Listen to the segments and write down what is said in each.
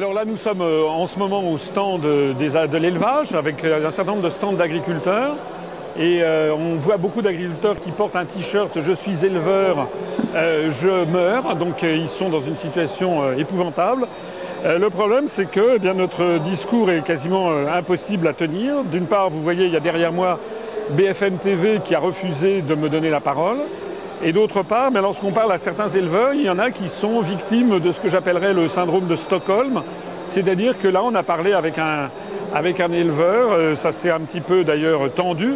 Alors là, nous sommes euh, en ce moment au stand de, de l'élevage avec euh, un certain nombre de stands d'agriculteurs. Et euh, on voit beaucoup d'agriculteurs qui portent un t-shirt Je suis éleveur, je meurs. Donc ils sont dans une situation épouvantable. le problème, c'est que eh bien, notre discours est quasiment impossible à tenir. D'une part, vous voyez, il y a derrière moi BFM TV qui a refusé de me donner la parole. Et d'autre part, mais lorsqu'on parle à certains éleveurs, il y en a qui sont victimes de ce que j'appellerais le syndrome de Stockholm. C'est-à-dire que là, on a parlé avec un, avec un éleveur, euh, ça s'est un petit peu d'ailleurs tendu.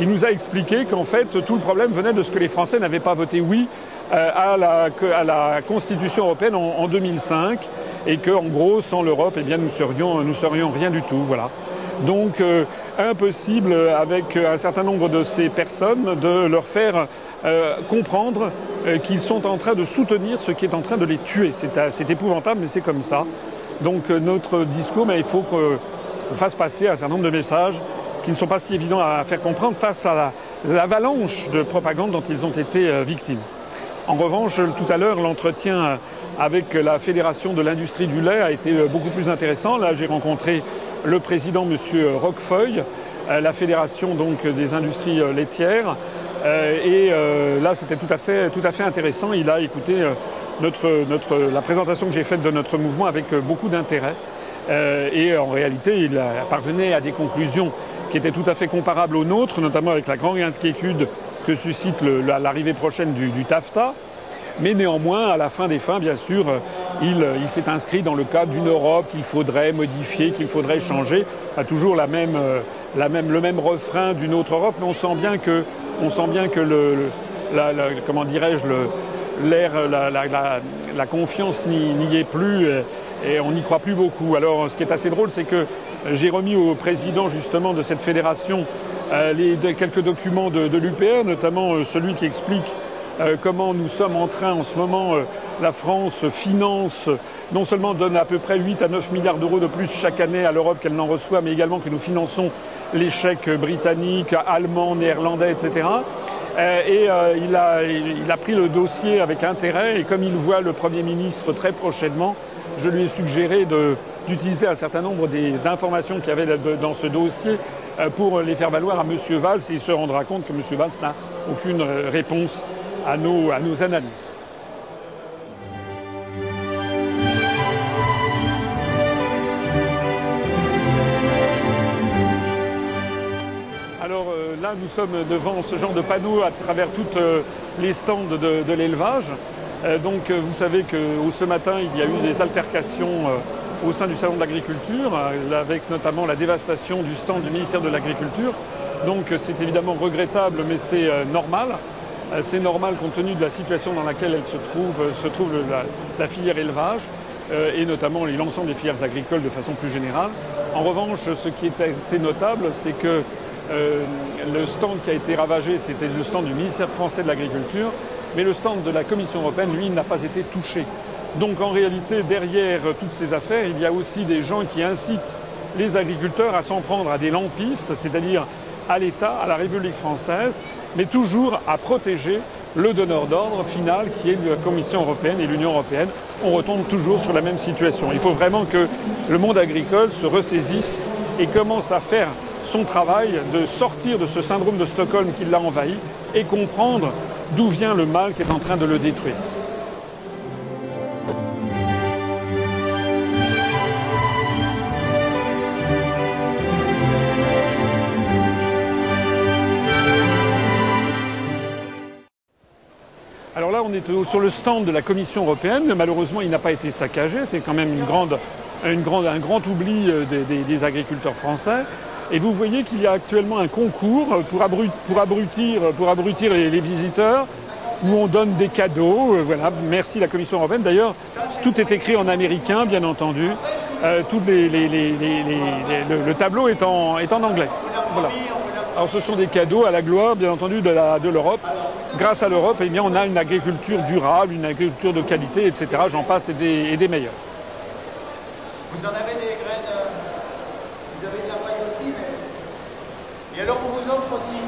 Il nous a expliqué qu'en fait, tout le problème venait de ce que les Français n'avaient pas voté oui euh, à la, à la Constitution européenne en, 2005 et qu'en gros, sans l'Europe, eh bien, nous serions, nous serions rien du tout. Voilà. Donc, euh, impossible avec un certain nombre de ces personnes de leur faire euh, comprendre euh, qu'ils sont en train de soutenir ce qui est en train de les tuer. C'est euh, épouvantable, mais c'est comme ça. Donc notre discours, mais il faut qu'on fasse passer un certain nombre de messages qui ne sont pas si évidents à faire comprendre face à l'avalanche de propagande dont ils ont été victimes. En revanche, tout à l'heure, l'entretien avec la Fédération de l'industrie du lait a été beaucoup plus intéressant. Là, j'ai rencontré le président, M. Roquefeuille, la Fédération donc, des industries laitières, et euh, là, c'était tout, à fait, intéressant. Il a écouté euh, la présentation que j'ai faite de notre mouvement avec beaucoup d'intérêt. et en réalité, il parvenait à des conclusions qui étaient tout à fait comparables aux nôtres, notamment avec la grande inquiétude que suscite l'arrivée prochaine du, TAFTA. Mais néanmoins, à la fin des fins, bien sûr, il, il s'est inscrit dans le cadre d'une Europe qu'il faudrait modifier, qu'il faudrait changer, à toujours la même, la même, le même refrain d'une autre Europe. Mais on sent bien que le, comment dirais-je, l'air, la, confiance n'y est plus et, on n'y croit plus beaucoup. Alors ce qui est assez drôle, c'est que j'ai remis au président justement de cette fédération euh, quelques documents de, l'UPR, notamment euh, celui qui explique euh, comment nous sommes en train en ce moment, la France finance, non seulement donne à peu près 8 à 9 milliards d'euros de plus chaque année à l'Europe qu'elle n'en reçoit, mais également que nous finançons l'échec britannique, allemand, néerlandais, etc. Euh, et euh, il, a, pris le dossier avec intérêt et comme il voit le Premier ministre très prochainement, je lui ai suggéré d'utiliser un certain nombre des informations qu'il y avait dans ce dossier euh, pour les faire valoir à M. Valls et il se rendra compte que M. Valls n'a aucune réponse à nos, à nos analyses. nous sommes devant ce genre de panneaux à travers tous euh, les stands de, l'élevage. Euh, donc euh, vous savez que ce matin, il y a eu des altercations au sein du Salon de l'agriculture, avec notamment la dévastation du stand du ministère de l'Agriculture. Donc c'est évidemment regrettable, mais c'est normal. C'est normal compte tenu de la situation dans laquelle elle se trouve, se trouve la, filière élevage, et notamment l'ensemble des filières agricoles de façon plus générale. En revanche, ce qui est assez notable, c'est que euh, le stand qui a été ravagé, c'était le stand du ministère français de l'Agriculture, mais le stand de la Commission européenne, lui, n'a pas été touché. Donc en réalité, derrière toutes ces affaires, il y a aussi des gens qui incitent les agriculteurs à s'en prendre à des lampistes, c'est-à-dire à l'État, à la République française, mais toujours à protéger le donneur d'ordre final qui est la Commission européenne et l'Union européenne. On retombe toujours sur la même situation. Il faut vraiment que le monde agricole se ressaisisse et commence à faire son travail de sortir de ce syndrome de Stockholm qui l'a envahi et comprendre d'où vient le mal qui est en train de le détruire. Sur le stand de la Commission européenne. Malheureusement, il n'a pas été saccagé. C'est quand même une grande, une grande, un grand oubli euh, des agriculteurs français. Et vous voyez qu'il y a actuellement un concours pour, abrutir, pour abrutir les, visiteurs où on donne des cadeaux. Euh, voilà, merci la Commission européenne. D'ailleurs, tout est écrit en américain, bien entendu. Euh, le, tableau est en, est en anglais. Voilà. Alors ce sont des cadeaux à la gloire, bien entendu, de l'Europe. Grâce à l'Europe, eh on a une agriculture durable, une agriculture de qualité, etc. J'en passe et des, et des meilleurs. Vous en avez des Et alors on vous offre aussi,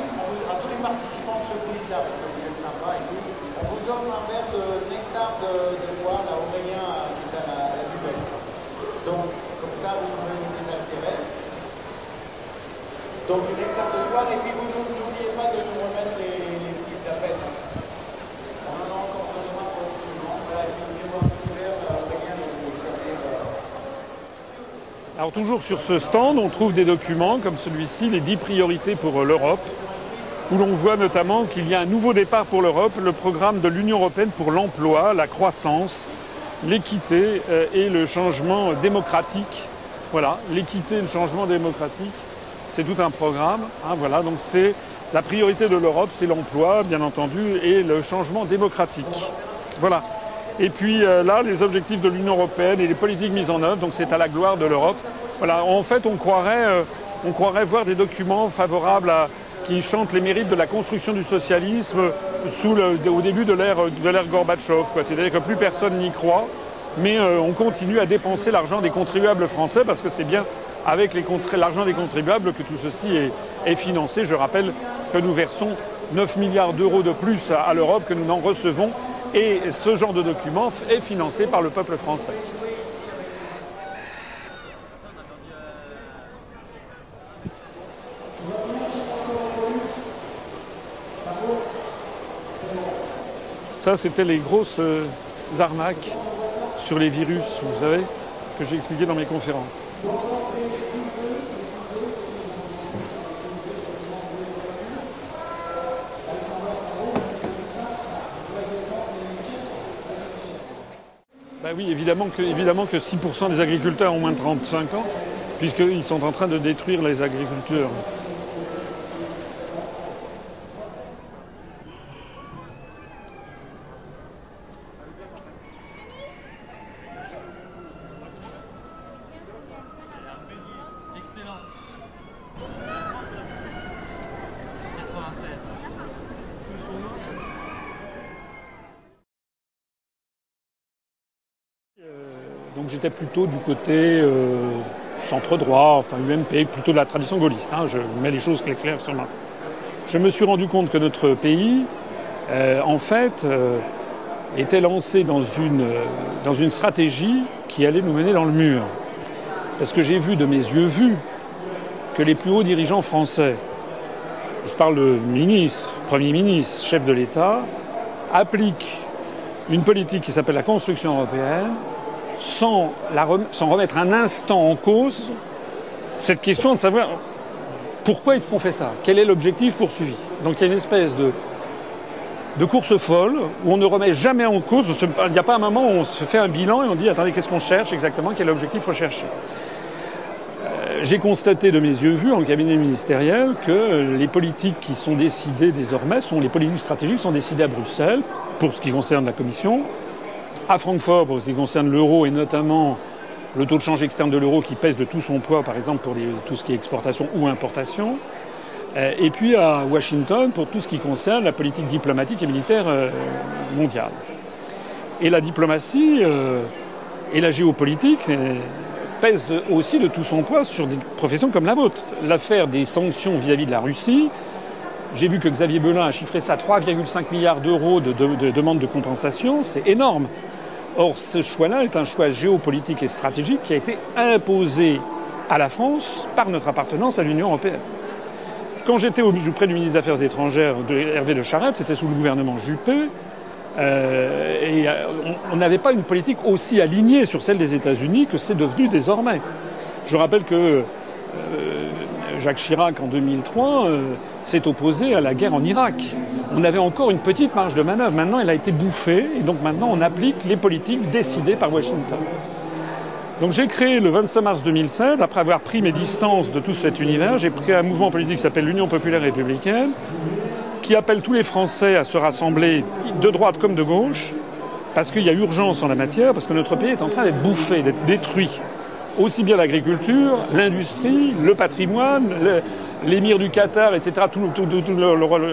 à tous les participants de ce quiz-là, parce que vous êtes sympa et tout, on vous offre un verre de nectar de, de bois, là, Aurélien, qui est à la, la Donc, comme ça, vous aurez des intérêts. Donc, une hectare de douane, et puis vous n'oubliez pas de nous remettre les, les petites appels. On en a encore besoin pour le suivant. Voilà, et puis venez voir tout à l'heure, Aurélien va vous servir. euh, Alors toujours sur ce stand, on trouve des documents comme celui-ci, les 10 priorités pour euh, l'Europe, où l'on voit notamment qu'il y a un nouveau départ pour l'Europe, le programme de l'Union européenne pour l'emploi, la croissance, l'équité euh, et le changement démocratique. Voilà, l'équité et le changement démocratique, c'est tout un programme. hein, voilà, donc c'est la priorité de l'Europe, c'est l'emploi, bien entendu, et le changement démocratique. Voilà. Et puis euh, là, les objectifs de l'Union européenne et les politiques mises en œuvre, donc c'est à la gloire de l'Europe. Voilà, en fait, on croirait, euh, voir des documents favorables qui chantent les mérites de la construction du socialisme au début de l'ère Gorbatchev. C'est-à-dire que plus personne n'y croit, mais euh, on continue à dépenser l'argent des contribuables français parce que c'est bien avec l'argent des contribuables que tout ceci est, financé. Je rappelle que nous versons 9 milliards d'euros de plus à l'Europe que nous n'en recevons et ce genre de document est financé par le peuple français. Ça, c'était les grosses euh, arnaques sur les virus, vous savez, que j'ai expliqué dans mes conférences. Bah oui, évidemment que, évidemment que 6% des agriculteurs ont moins de 35 ans, puisqu'ils sont en train de détruire les agriculteurs. J'étais plutôt du côté euh, centre droit, enfin UMP, plutôt de la tradition gaulliste. hein, je mets les choses claires sur ma. Je me suis rendu compte que notre pays, euh, en fait, euh, était lancé dans une, dans une stratégie qui allait nous mener dans le mur. Parce que j'ai vu de mes yeux vus que les plus hauts dirigeants français, je parle de ministre, Premier ministre, chef de l'État, appliquent une politique qui s'appelle la construction européenne sans, remettre un instant en cause cette question de savoir pourquoi est-ce qu'on fait ça? Quel est l'objectif poursuivi? Donc il y a une espèce de, de course folle où on ne remet jamais en cause, il n'y a pas un moment où on se fait un bilan et on dit attendez, qu'est-ce qu'on cherche exactement? Quel est l'objectif recherché? Euh, J'ai constaté de mes yeux vus en cabinet ministériel que les politiques qui sont décidées désormais sont les politiques stratégiques sont décidées à Bruxelles pour ce qui concerne la Commission, à Francfort pour ce qui concerne l'euro et notamment le taux de change externe de l'euro qui pèse de tout son poids, par exemple pour tout ce qui est exportation ou importation, euh, et puis à Washington pour tout ce qui concerne la politique diplomatique et militaire euh, mondiale. Et la diplomatie euh, et la géopolitique pèsent aussi de tout son poids sur des professions comme la vôtre. L'affaire des sanctions vis-à-vis de la Russie, j'ai vu que Xavier Belin a chiffré ça à 3,5 milliards d'euros de, de- de demandes de compensation, c'est énorme. Or, ce choix-là est un choix géopolitique et stratégique qui a été imposé à la France par notre appartenance à l'Union européenne. Quand j'étais au- auprès du ministre des Affaires étrangères de Hervé de Charette, c'était sous le gouvernement Juppé, euh, et euh, on- n'avait pas une politique aussi alignée sur celle des États-Unis que c'est devenu désormais. Je rappelle que euh, Jacques Chirac, en 2003, euh, s'est opposé à la guerre en Irak. On avait encore une petite marge de manœuvre. Maintenant, elle a été bouffée, et donc maintenant, on applique les politiques décidées par Washington. Donc j'ai créé le 25 mars 2007, après avoir pris mes distances de tout cet univers, j'ai créé un mouvement politique qui s'appelle l'Union populaire républicaine, qui appelle tous les Français à se rassembler de droite comme de gauche, parce qu'il y a urgence en la matière, parce que notre pays est en train d'être bouffé, d'être détruit. Aussi bien l'agriculture, l'industrie, le patrimoine, l'émir du Qatar, etc. Tout,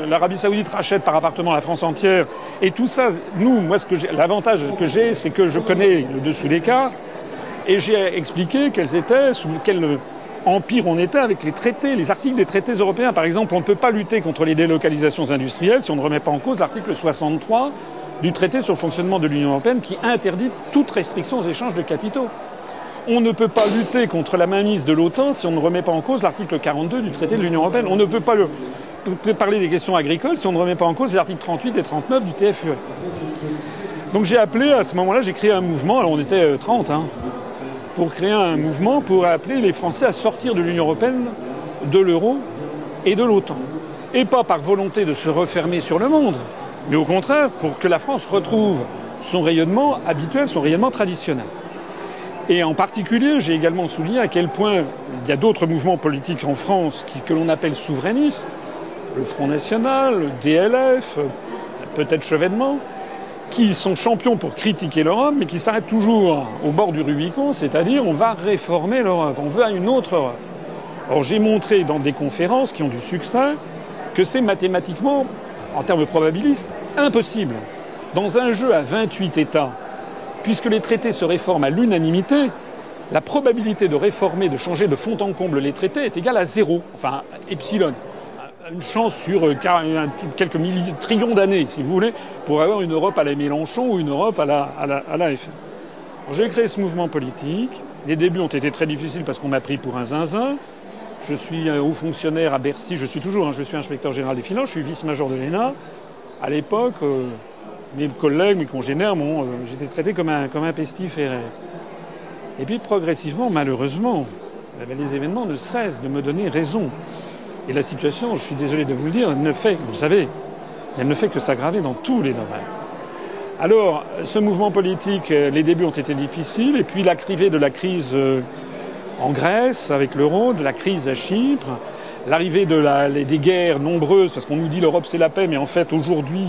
L'Arabie Saoudite rachète par appartement la France entière. Et tout ça, nous, moi, ce que l'avantage que j'ai, c'est que je connais le dessous des cartes. Et j'ai expliqué quels étaient, sous quel empire on était avec les traités, les articles des traités européens. Par exemple, on ne peut pas lutter contre les délocalisations industrielles si on ne remet pas en cause l'article 63 du traité sur le fonctionnement de l'Union européenne qui interdit toute restriction aux échanges de capitaux. On ne peut pas lutter contre la mainmise de l'OTAN si on ne remet pas en cause l'article 42 du traité de l'Union européenne. On ne peut pas parler des questions agricoles si on ne remet pas en cause les articles 38 et 39 du TFUE. Donc j'ai appelé, à ce moment-là, j'ai créé un mouvement, alors on était 30, hein, pour créer un mouvement pour appeler les Français à sortir de l'Union européenne, de l'euro et de l'OTAN. Et pas par volonté de se refermer sur le monde, mais au contraire pour que la France retrouve son rayonnement habituel, son rayonnement traditionnel. Et en particulier, j'ai également souligné à quel point il y a d'autres mouvements politiques en France qui, que l'on appelle souverainistes, le Front National, le DLF, peut-être Chevènement, qui sont champions pour critiquer l'Europe, mais qui s'arrêtent toujours au bord du Rubicon, c'est-à-dire on va réformer l'Europe, on veut une autre Europe. Or j'ai montré dans des conférences qui ont du succès que c'est mathématiquement, en termes probabilistes, impossible. Dans un jeu à 28 États, puisque les traités se réforment à l'unanimité, la probabilité de réformer, de changer de fond en comble les traités est égale à zéro, enfin epsilon. Une chance sur euh, quelques milliers, trillions d'années, si vous voulez, pour avoir une Europe à la Mélenchon ou une Europe à la, à la, à la FN. J'ai créé ce mouvement politique. Les débuts ont été très difficiles parce qu'on m'a pris pour un zinzin. Je suis haut fonctionnaire à Bercy, je suis toujours, hein, je suis inspecteur général des finances, je suis vice-major de l'ENA. À l'époque, euh, mes collègues, mes congénères, bon, euh, j'étais traité comme un, comme un pestiféré. Et puis progressivement, malheureusement, les événements ne cessent de me donner raison. Et la situation, je suis désolé de vous le dire, ne fait, vous le savez, elle ne fait que s'aggraver dans tous les domaines. Alors, ce mouvement politique, euh, les débuts ont été difficiles, et puis l'arrivée de la crise euh, en Grèce avec l'euro, de la crise à Chypre, l'arrivée de la, des guerres nombreuses, parce qu'on nous dit l'Europe c'est la paix, mais en fait aujourd'hui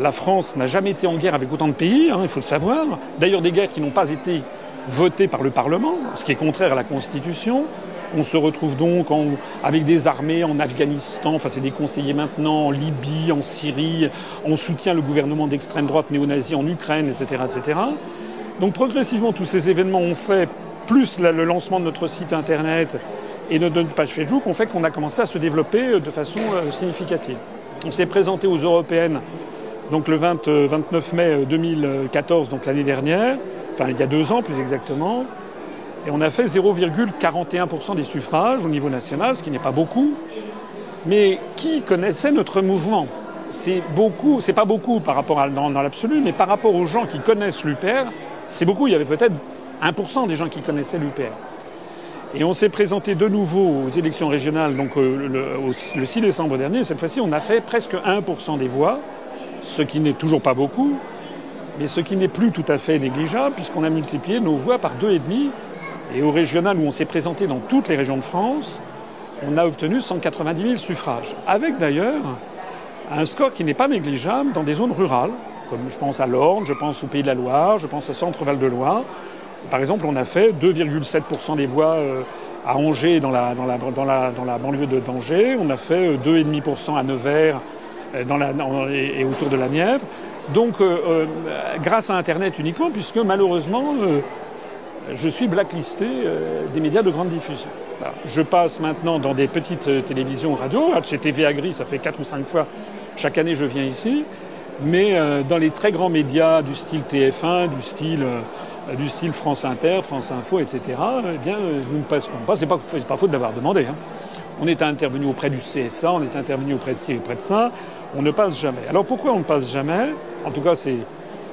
la France n'a jamais été en guerre avec autant de pays, hein, il faut le savoir. D'ailleurs des guerres qui n'ont pas été votées par le Parlement, ce qui est contraire à la Constitution. On se retrouve donc avec des armées en Afghanistan, enfin c'est des conseillers maintenant, en Libye, en Syrie, on soutient le gouvernement d'extrême droite néo-nazi en Ukraine, etc., etc. Donc progressivement tous ces événements ont fait plus le lancement de notre site internet et de notre page Facebook, ont fait qu'on a commencé à se développer euh, de façon euh, significative. On s'est présenté aux européennes donc le 20, 29 euh, mai 2014, donc l'année dernière, enfin il y a deux ans plus exactement, et on a fait 0,41% des suffrages au niveau national, ce qui n'est pas beaucoup, mais qui connaissait notre mouvement? C'est beaucoup, c'est pas beaucoup par rapport à dans, dans l'absolu, mais par rapport aux gens qui connaissent l'UPR, c'est beaucoup. Il y avait peut-être 1% des gens qui connaissaient l'UPR. Et on s'est présenté de nouveau aux élections régionales, donc euh, le, le 6 décembre dernier. Cette fois-ci, on a fait presque 1% des voix, ce qui n'est toujours pas beaucoup, mais ce qui n'est plus tout à fait négligeable, puisqu'on a multiplié nos voix par deux et demi. Et au régional, où on s'est présenté dans toutes les régions de France, on a obtenu 190 000 suffrages, avec d'ailleurs un score qui n'est pas négligeable dans des zones rurales, comme je pense à l'Orne, je pense au Pays de la Loire, je pense au Centre-Val de Loire. Par exemple, on a fait 2,7% des voix euh, à Angers dans la, dans, la, dans, la, dans la banlieue de d'Angers, on a fait 2,5% à Nevers dans la, et, autour de la Nièvre. Donc, euh, euh, grâce à Internet uniquement, puisque malheureusement, euh, je suis blacklisté euh, des médias de grande diffusion. Je passe maintenant dans des petites euh, télévisions radio. Chez TV Agri, ça fait 4 ou 5 fois chaque année je viens ici. Mais euh, dans les très grands médias du style TF1, du style, du style France Inter, France Info, etc., eh bien, nous ne passons pas. C'est pas, pas faute d'avoir demandé. Hein. On est intervenu auprès du CSA, on est intervenu auprès de ci, auprès de ça. On ne passe jamais. Alors pourquoi on ne passe jamais? En tout cas, c'est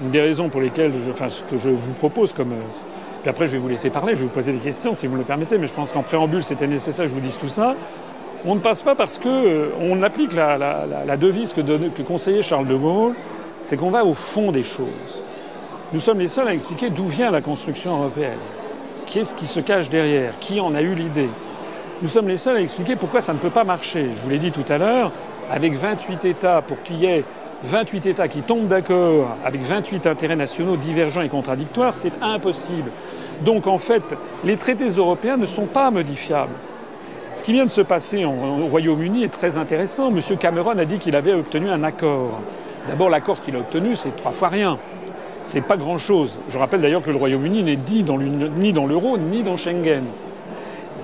une des raisons pour lesquelles, je, enfin, ce que je vous propose comme puis après, je vais vous laisser parler, je vais vous poser des questions si vous me le permettez, mais je pense qu'en préambule, c'était nécessaire que je vous dise tout ça. On ne passe pas parce que euh, applique la, devise que, que conseillait Charles de Gaulle, c'est qu'on va au fond des choses. Nous sommes les seuls à expliquer d'où vient la construction européenne. Qu'est-ce qui se cache derrière? Qui en a eu l'idée? Nous sommes les seuls à expliquer pourquoi ça ne peut pas marcher. Je vous l'ai dit tout à l'heure, avec 28 États, pour qu'il y ait 28 États qui tombent d'accord avec 28 intérêts nationaux divergents et contradictoires, c'est impossible. Donc en fait, les traités européens ne sont pas modifiables. Ce qui vient de se passer au Royaume-Uni est très intéressant. M. Cameron a dit qu'il avait obtenu un accord. D'abord, l'accord qu'il a obtenu, c'est trois fois rien. C'est pas grand-chose. Je rappelle d'ailleurs que le Royaume-Uni n'est ni dans l'euro ni dans Schengen.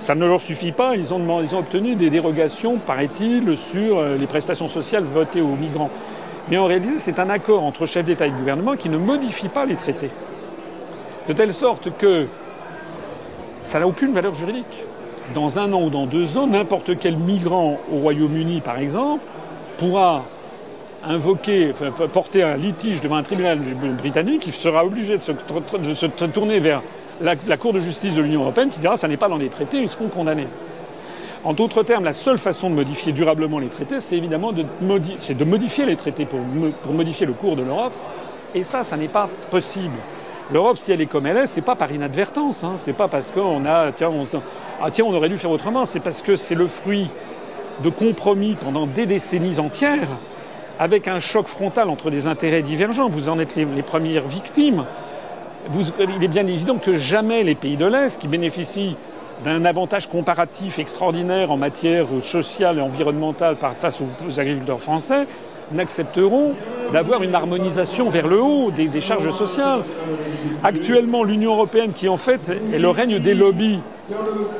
Ça ne leur suffit pas. Ils ont, obtenu des dérogations, paraît-il, sur euh, les prestations sociales votées aux migrants. Mais en réalité, c'est un accord entre chefs d'État et de gouvernement qui ne modifie pas les traités. De telle sorte que ça n'a aucune valeur juridique. Dans un an ou dans deux ans, n'importe quel migrant au Royaume-Uni, par exemple, pourra invoquer, porter un litige devant un tribunal britannique, il sera obligé de se tourner vers la, Cour de justice de l'Union européenne qui dira ça n'est pas dans les traités, ils seront condamnés. En d'autres termes, la seule façon de modifier durablement les traités, c'est évidemment de, modi de, modifier les traités pour, modifier le cours de l'Europe. Et ça, ça n'est pas possible. L'Europe, si elle est comme elle est, c'est pas par inadvertance. Hein. C'est pas parce qu'on a tiens on, ah, tiens on aurait dû faire autrement. C'est parce que c'est le fruit de compromis pendant des décennies entières, avec un choc frontal entre des intérêts divergents. Vous en êtes les premières victimes. Il est bien évident que jamais les pays de l'Est, qui bénéficient d'un avantage comparatif extraordinaire en matière sociale et environnementale face aux agriculteurs français, n'accepteront d'avoir une harmonisation vers le haut des, charges sociales. Actuellement, l'Union européenne, qui en fait est le règne des lobbies,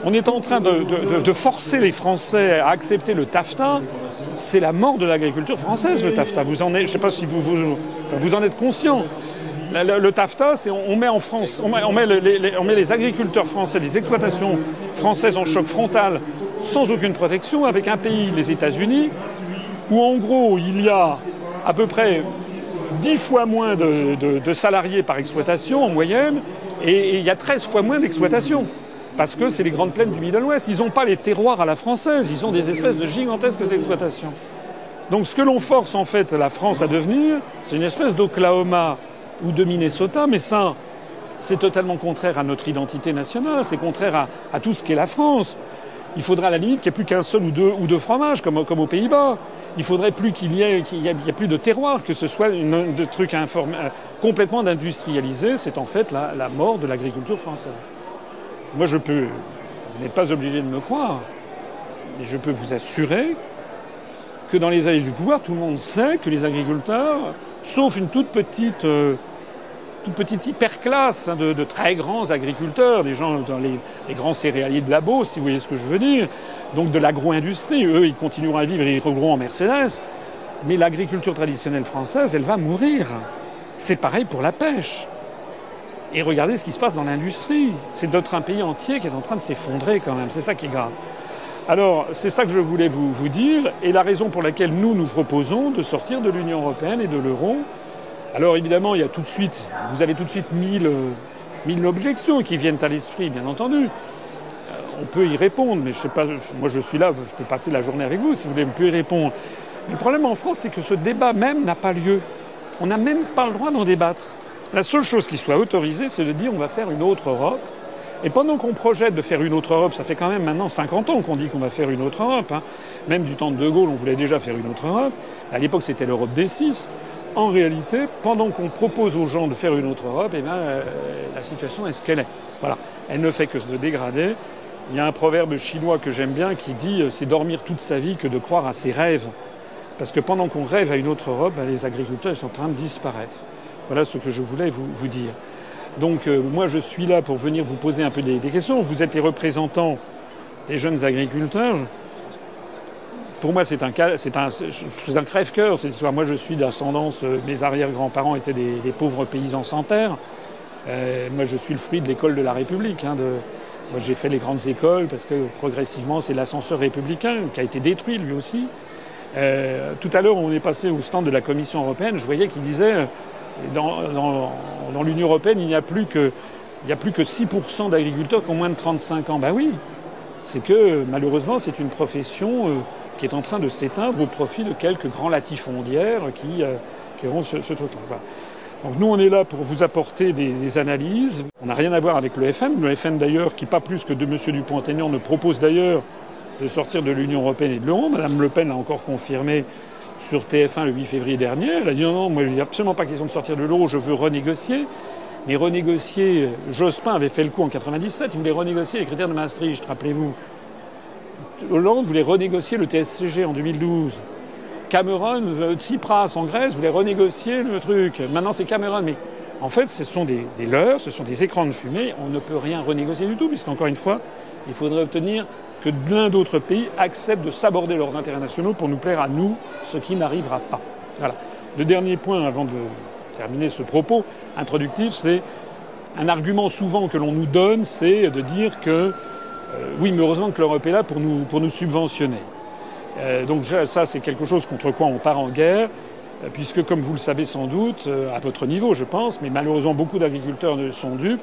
on est en train de, forcer les Français à accepter le TAFTA. C'est la mort de l'agriculture française, le TAFTA. Vous en êtes, je ne sais pas si vous, vous en êtes conscient. Le, TAFTA, on, met France, on les, agriculteurs français, les exploitations françaises en choc frontal, sans aucune protection, avec un pays, les États-Unis, où en gros il y a à peu près dix fois moins de, salariés par exploitation en moyenne, et, il y a 13 fois moins d'exploitation. Parce que c'est les grandes plaines du Middle West. Ils n'ont pas les terroirs à la française, ils ont des espèces de gigantesques exploitations. Donc ce que l'on force en fait la France à devenir, c'est une espèce d'Oklahoma ou de Minnesota, mais ça, c'est totalement contraire à notre identité nationale, c'est contraire à, tout ce qu'est la France. Il faudra à la limite qu'il n'y ait plus qu'un seul ou deux, fromages, comme, aux Pays-Bas. Il faudrait plus qu'il y, ait, plus de terroir, que ce soit une, de trucs inform... complètement industrialisé. C'est en fait la, la mort de l'agriculture française. Moi, je peux, vous n'êtes pas obligé de me croire, mais je peux vous assurer que dans les années du pouvoir, tout le monde sait que les agriculteurs, sauf une toute petite euh, toute hyperclasse hein, de, très grands agriculteurs, des gens dans les, grands céréaliers de la Beauce, si vous voyez ce que je veux dire, donc de l'agro-industrie. Eux, ils continueront à vivre ils rouleront en Mercedes. Mais l'agriculture traditionnelle française, elle va mourir. C'est pareil pour la pêche. Et regardez ce qui se passe dans l'industrie. C'est notre un pays entier qui est en train de s'effondrer quand même. C'est ça qui est grave. Alors, c'est ça que je voulais vous, dire, et la raison pour laquelle nous nous proposons de sortir de l'Union européenne et de l'euro, alors évidemment, il y a tout de suite, vous avez tout de suite mille, mille objections qui viennent à l'esprit, bien entendu. Euh, on peut y répondre, mais je sais pas, moi je suis là, je peux passer la journée avec vous si vous voulez, on peut y répondre. Le problème en France, c'est que ce débat même n'a pas lieu. On n'a même pas le droit d'en débattre. La seule chose qui soit autorisée, c'est de dire on va faire une autre Europe. Et pendant qu'on projette de faire une autre Europe, ça fait quand même maintenant 50 ans qu'on dit qu'on va faire une autre Europe. Hein. Même du temps de De Gaulle, on voulait déjà faire une autre Europe. À l'époque, c'était l'Europe des six en réalité, pendant qu'on propose aux gens de faire une autre Europe, eh bien, euh, la situation est ce qu'elle est. Voilà. Elle ne fait que se dégrader. Il y a un proverbe chinois que j'aime bien qui dit euh, c'est dormir toute sa vie que de croire à ses rêves. Parce que pendant qu'on rêve à une autre Europe, ben, les agriculteurs sont en train de disparaître. Voilà ce que je voulais vous dire. Donc euh, moi je suis là pour venir vous poser un peu des, questions. Vous êtes les représentants des jeunes agriculteurs pour moi, c'est un, un, un crève-cœur. Moi, je suis d'ascendance, euh, mes arrière-grands-parents étaient des, pauvres paysans sans terre. Euh, moi, je suis le fruit de l'école de la République. Hein, moi, j'ai fait les grandes écoles parce que progressivement, c'est l'ascenseur républicain qui a été détruit lui aussi. Tout à l'heure, on est passé au stand de la Commission européenne. Je voyais qu'il disait dans, dans, dans l'Union européenne, il n'y a plus que, il n'y a plus que 6% d'agriculteurs qui ont moins de 35 ans. Ben oui, c'est que malheureusement, c'est une profession euh, qui est en train de s'éteindre au profit de quelques grands latifondières qui, euh, qui auront ce, ce truc-là. Voilà. Donc nous, on est là pour vous apporter des, des analyses. On n'a rien à voir avec le FN. Le FN, d'ailleurs, qui pas plus que de M. Dupont-Aignan, ne propose d'ailleurs de sortir de l'Union européenne et de l'euro. Madame Le Pen l'a encore confirmé sur TF1 le 8 février dernier. Elle a dit non, non, moi, il n'y a absolument pas question de sortir de l'euro, je veux renégocier. Mais renégocier, Jospin avait fait le coup en 97, il voulait renégocier les critères de Maastricht, rappelez-vous. Hollande voulait renégocier le TSCG en 2012. Cameron, euh, Tsipras en Grèce voulait renégocier le truc. Maintenant c'est Cameron, mais en fait ce sont des, des leurres, ce sont des écrans de fumée. On ne peut rien renégocier du tout, puisqu'encore une fois, il faudrait obtenir que plein d'autres pays acceptent de s'aborder leurs intérêts nationaux pour nous plaire à nous, ce qui n'arrivera pas. Voilà. Le dernier point avant de terminer ce propos introductif, c'est un argument souvent que l'on nous donne, c'est de dire que euh, oui, mais heureusement que l'Europe est là pour nous, pour nous subventionner. Euh, donc ça, c'est quelque chose contre quoi on part en guerre, euh, puisque comme vous le savez sans doute, à votre niveau je pense, mais malheureusement beaucoup d'agriculteurs ne sont dupes,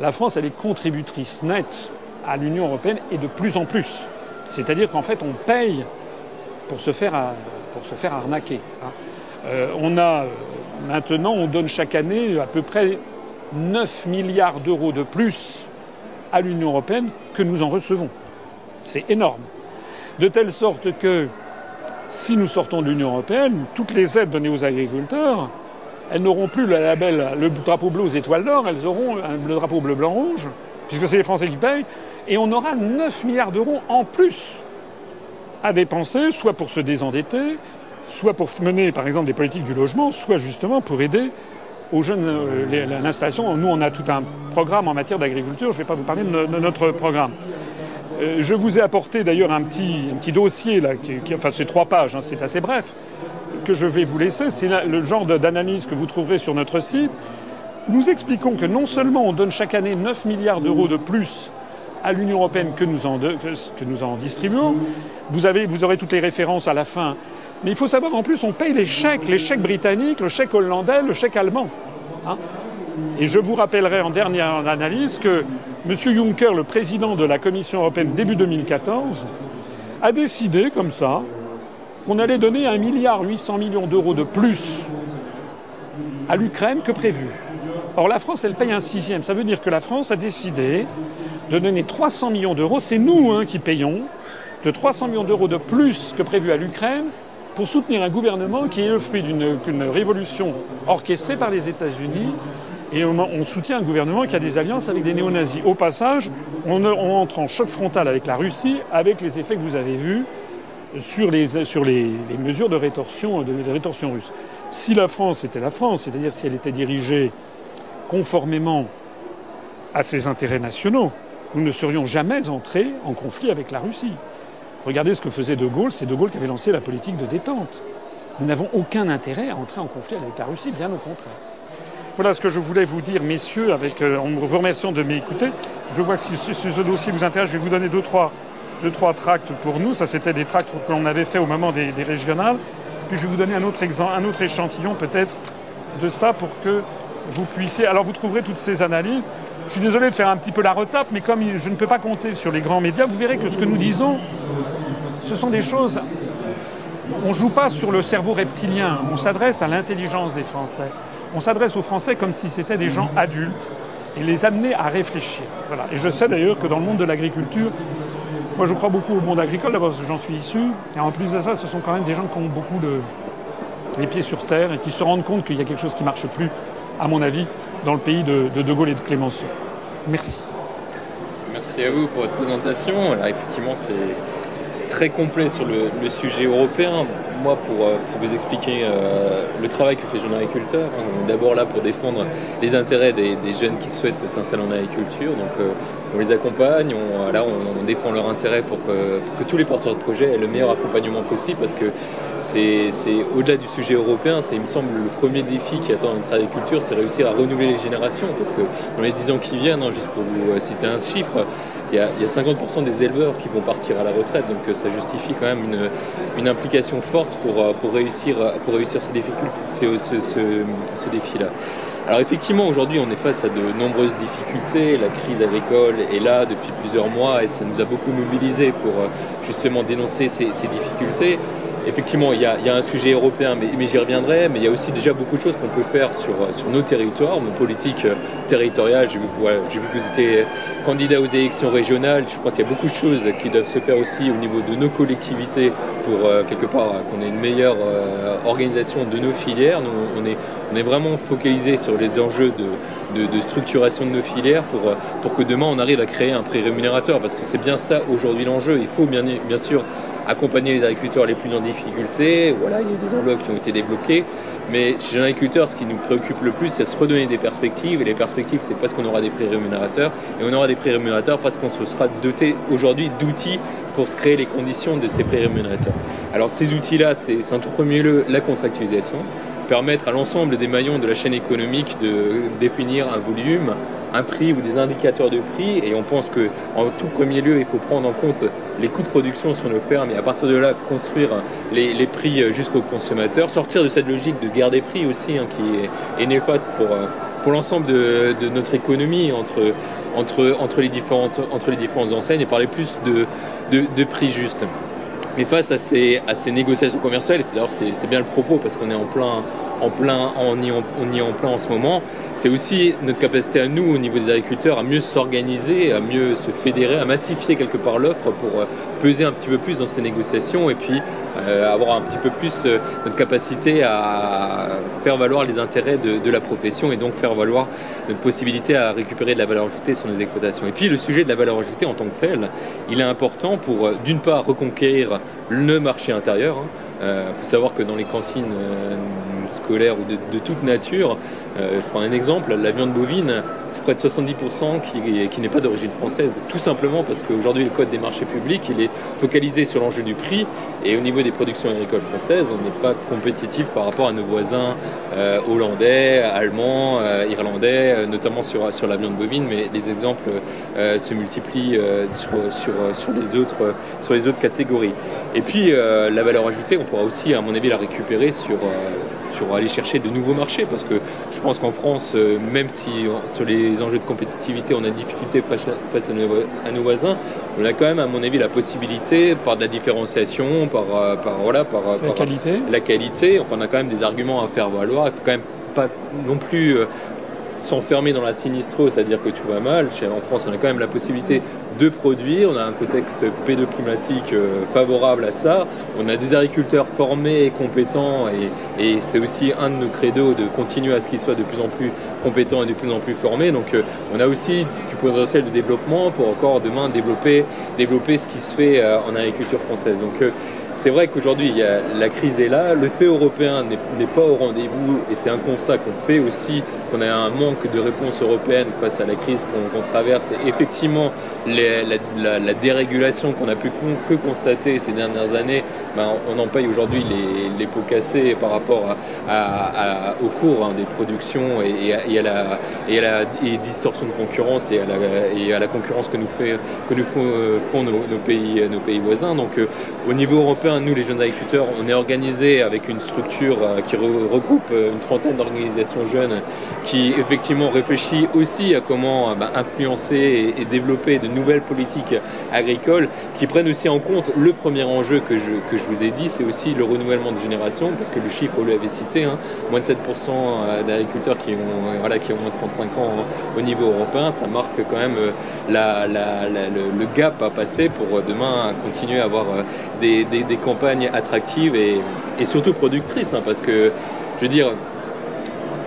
la France elle est contributrice nette à l'Union européenne et de plus en plus. C'est-à-dire qu'en fait on paye pour se faire, pour se faire arnaquer. Hein. Euh, on a maintenant, on donne chaque année à peu près 9 milliards d'euros de plus à l'Union européenne que nous en recevons. C'est énorme. De telle sorte que si nous sortons de l'Union européenne, toutes les aides données aux agriculteurs, elles n'auront plus le label, le drapeau bleu aux étoiles d'or, elles auront le drapeau bleu, blanc, rouge, puisque c'est les Français qui payent, et on aura 9 milliards d'euros en plus à dépenser, soit pour se désendetter, soit pour mener, par exemple, des politiques du logement, soit justement pour aider aux jeunes euh, l'installation. Nous, on a tout un programme en matière d'agriculture. Je ne vais pas vous parler de, notre programme. Euh, je vous ai apporté d'ailleurs un petit, un petit dossier, là, enfin c'est trois pages, hein, c'est assez bref, que je vais vous laisser. C'est le genre d'analyse que vous trouverez sur notre site. Nous expliquons que non seulement on donne chaque année 9 milliards d'euros de plus à l'Union européenne que nous, en, distribuons, vous, avez, vous aurez toutes les références à la fin mais il faut savoir en plus, on paye les chèques, les chèques britanniques, le chèque hollandais, le chèque allemand. Hein et je vous rappellerai en dernière analyse que M. Juncker, le président de la Commission européenne début 2014, a décidé comme ça qu'on allait donner 1,8 milliard millions d'euros de plus à l'Ukraine que prévu. Or la France, elle paye un sixième. Ça veut dire que la France a décidé de donner 300 millions d'euros. C'est nous hein, qui payons de 300 millions d'euros de plus que prévu à l'Ukraine pour soutenir un gouvernement qui est le fruit d'une révolution orchestrée par les États-Unis. Et on, soutient un gouvernement qui a des alliances avec des néo-nazis. Au passage, on, entre en choc frontal avec la Russie, avec les effets que vous avez vus sur les, sur les, mesures de, rétorsion russe. Si la France était la France, c'est-à-dire si elle était dirigée conformément à ses intérêts nationaux, nous ne serions jamais entrés en conflit avec la Russie. Regardez ce que faisait De Gaulle, c'est De Gaulle qui avait lancé la politique de détente. Nous n'avons aucun intérêt à entrer en conflit avec la Russie, bien au contraire. Voilà ce que je voulais vous dire, messieurs, avec, euh, en vous remerciant de m'écouter. Je vois que si, ce dossier vous intéresse, je vais vous donner deux, trois, deux, trois tracts pour nous. Ça, c'était des tracts que l'on avait fait au moment des, régionales. Puis je vais vous donner un autre, exemple, un autre échantillon peut-être de ça pour que vous puissiez. Alors vous trouverez toutes ces analyses. Je suis désolé de faire un petit peu la retape, mais comme je ne peux pas compter sur les grands médias, vous verrez que ce que nous disons, ce sont des choses. On ne joue pas sur le cerveau reptilien, on s'adresse à l'intelligence des Français. On s'adresse aux Français comme si c'était des gens adultes et les amener à réfléchir. Voilà. Et je sais d'ailleurs que dans le monde de l'agriculture, moi je crois beaucoup au monde agricole d'abord j'en suis issu, et en plus de ça, ce sont quand même des gens qui ont beaucoup de les pieds sur terre et qui se rendent compte qu'il y a quelque chose qui ne marche plus, à mon avis, dans le pays de De, Gaulle et de Clémenceau. Merci. Merci à vous pour votre présentation. Alors effectivement, c'est très complet sur le, sujet européen. Moi, pour, euh, vous expliquer euh, le travail que fait Jeune Agriculteur, on est d'abord là pour défendre les intérêts des, jeunes qui souhaitent s'installer en agriculture. Donc, euh, on les accompagne, on, on, défend leurs intérêts pour que, tous les porteurs de projets aient le meilleur accompagnement possible parce que c'est au-delà du sujet européen, c'est il me semble le premier défi qui attend notre agriculture, c'est réussir à renouveler les générations parce que dans les 10 ans qui viennent, hein, juste pour vous citer un chiffre, il y, a, 50% des éleveurs qui vont partir à la retraite, donc euh, ça justifie quand même une, implication forte pour, euh, pour, réussir, pour réussir ces difficultés, ce, défi-là. Alors effectivement, aujourd'hui, on est face à de nombreuses difficultés. La crise agricole est là depuis plusieurs mois et ça nous a beaucoup mobilisés pour euh, justement dénoncer ces difficultés effectivement, il y, a, un sujet européen, mais, j'y reviendrai, mais il y a aussi déjà beaucoup de choses qu'on peut faire sur, nos territoires, nos politiques euh, territoriales. J'ai vu, que vous étiez candidat aux élections régionales. Je pense qu'il y a beaucoup de choses qui doivent se faire aussi au niveau de nos collectivités pour, euh, quelque part, qu'on ait une meilleure euh, organisation de nos filières. On est, vraiment focalisé sur les enjeux de, structuration de nos filières pour, que demain, on arrive à créer un prix rémunérateur, parce que c'est bien ça aujourd'hui l'enjeu. Il faut bien sûr accompagner les agriculteurs les plus en difficulté. Voilà, il y a des enveloppes qui ont été débloquées. Mais chez les agriculteurs, ce qui nous préoccupe le plus, c'est se redonner des perspectives. Et les perspectives, c'est parce qu'on aura des prix rémunérateurs. Et on aura des prix rémunérateurs parce qu'on se sera doté aujourd'hui d'outils pour se créer les conditions de ces prix rémunérateurs. Alors ces outils-là, c'est en tout premier lieu la contractualisation, permettre à l'ensemble des maillons de la chaîne économique de définir un volume un prix ou des indicateurs de prix et on pense que en tout premier lieu il faut prendre en compte les coûts de production sur nos fermes et à partir de là construire les, prix jusqu'au consommateur, sortir de cette logique de guerre des prix aussi hein, qui est, néfaste pour, pour l'ensemble de, de, notre économie entre, entre, entre, les différentes, entre les différentes enseignes et parler plus de, de, de prix justes. Mais face à ces, négociations commerciales, et d'ailleurs c'est bien le propos parce qu'on est en plein, en plein, on y, est en plein en ce moment, c'est aussi notre capacité à nous, au niveau des agriculteurs, à mieux s'organiser, à mieux se fédérer, à massifier quelque part l'offre pour euh, peser un petit peu plus dans ces négociations et puis euh, avoir un petit peu plus euh, notre capacité à faire valoir les intérêts de, la profession et donc faire valoir notre possibilité à récupérer de la valeur ajoutée sur nos exploitations. Et puis le sujet de la valeur ajoutée en tant que tel, il est important pour d'une part reconquérir le marché intérieur. Hein, il euh, faut savoir que dans les cantines euh, scolaires ou de, de toute nature, euh, je prends un exemple, la viande bovine, c'est près de 70% qui, n'est pas d'origine française. Tout simplement parce qu'aujourd'hui, le code des marchés publics, il est focalisé sur l'enjeu du prix. Et au niveau des productions agricoles françaises, on n'est pas compétitif par rapport à nos voisins euh, hollandais, allemands, euh, irlandais, notamment sur, la viande bovine. Mais les exemples se multiplient sur, les autres, catégories. Et puis, la valeur ajoutée, on pourra aussi, à mon avis, la récupérer sur aller chercher de nouveaux marchés parce que pense qu'en France, euh, même si sur les enjeux de compétitivité on a des difficultés face à nos, voisins, on a quand même à mon avis la possibilité par de la différenciation, par, euh, par voilà, par, la par qualité. la qualité. Enfin, on a quand même des arguments à faire valoir. Il faut quand même pas non plus euh, s'enfermer dans la sinistro, c'est-à-dire que tout va mal. En France, on a quand même la possibilité de produire, on a un contexte pédoclimatique favorable à ça, on a des agriculteurs formés et compétents, et, et c'est aussi un de nos credos de continuer à ce qu'ils soient de plus en plus compétents et de plus en plus formés. Donc on a aussi du potentiel de développement pour encore demain développer, développer ce qui se fait en agriculture française. C'est vrai qu'aujourd'hui, la crise est là, le fait européen n'est pas au rendez-vous et c'est un constat qu'on fait aussi, qu'on a un manque de réponse européenne face à la crise qu'on qu traverse. Effectivement, la, la, la, dérégulation qu'on a pu que constater ces dernières années, ben, on en paye aujourd'hui les, pots cassés par rapport au cours hein, des productions et, à, la, distorsion de concurrence et à la, concurrence que nous, font, pays, nos pays voisins. Donc euh, au niveau européen, nous les jeunes agriculteurs, on est organisé avec une structure euh, qui re, regroupe une trentaine d'organisations jeunes qui effectivement réfléchit aussi à comment ben, influencer et, développer de nouvelles politiques agricoles qui prennent aussi en compte le premier enjeu que je, que je vous ai dit, c'est aussi le renouvellement de génération, parce que le chiffre, vous l'avez cité, hein, moins de 7% d'agriculteurs qui ont, voilà, moins de 35 ans au niveau européen, ça marque quand même le, gap à passer pour demain continuer à avoir des, des campagnes attractives et, surtout productrices, hein, parce que, je veux dire,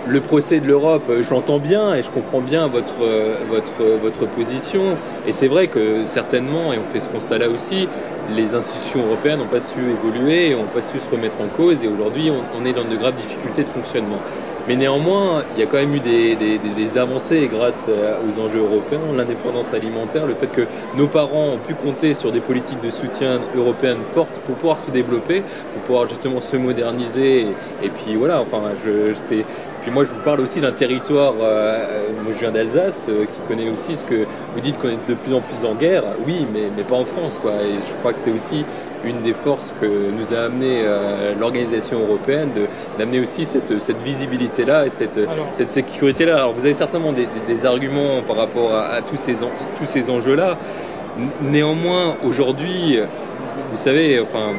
le procès de l'Europe, je l'entends bien et je comprends bien votre, votre, votre position. Et c'est vrai que certainement, et on fait ce constat-là aussi, les institutions européennes n'ont pas su évoluer, n'ont pas su se remettre en cause et aujourd'hui on, est dans de graves difficultés de fonctionnement. Mais néanmoins, il y a quand même eu des, des, des avancées grâce aux enjeux européens, l'indépendance alimentaire, le fait que nos parents ont pu compter sur des politiques de soutien européennes fortes pour pouvoir se développer, pour pouvoir justement se moderniser. Et, puis voilà, enfin, je, c'est, puis moi, je vous parle aussi d'un territoire, euh, moi je viens d'Alsace, euh, qui connaît aussi ce que vous dites qu'on est de plus en plus en guerre. Oui, mais, mais pas en France, quoi. Et je crois que c'est aussi une des forces que nous a amené euh, l'organisation européenne, d'amener aussi cette, cette visibilité-là et cette, cette sécurité-là. Alors vous avez certainement des, des, des arguments par rapport à, à tous ces, en, tous ces enjeux-là. Néanmoins, aujourd'hui, vous savez, enfin,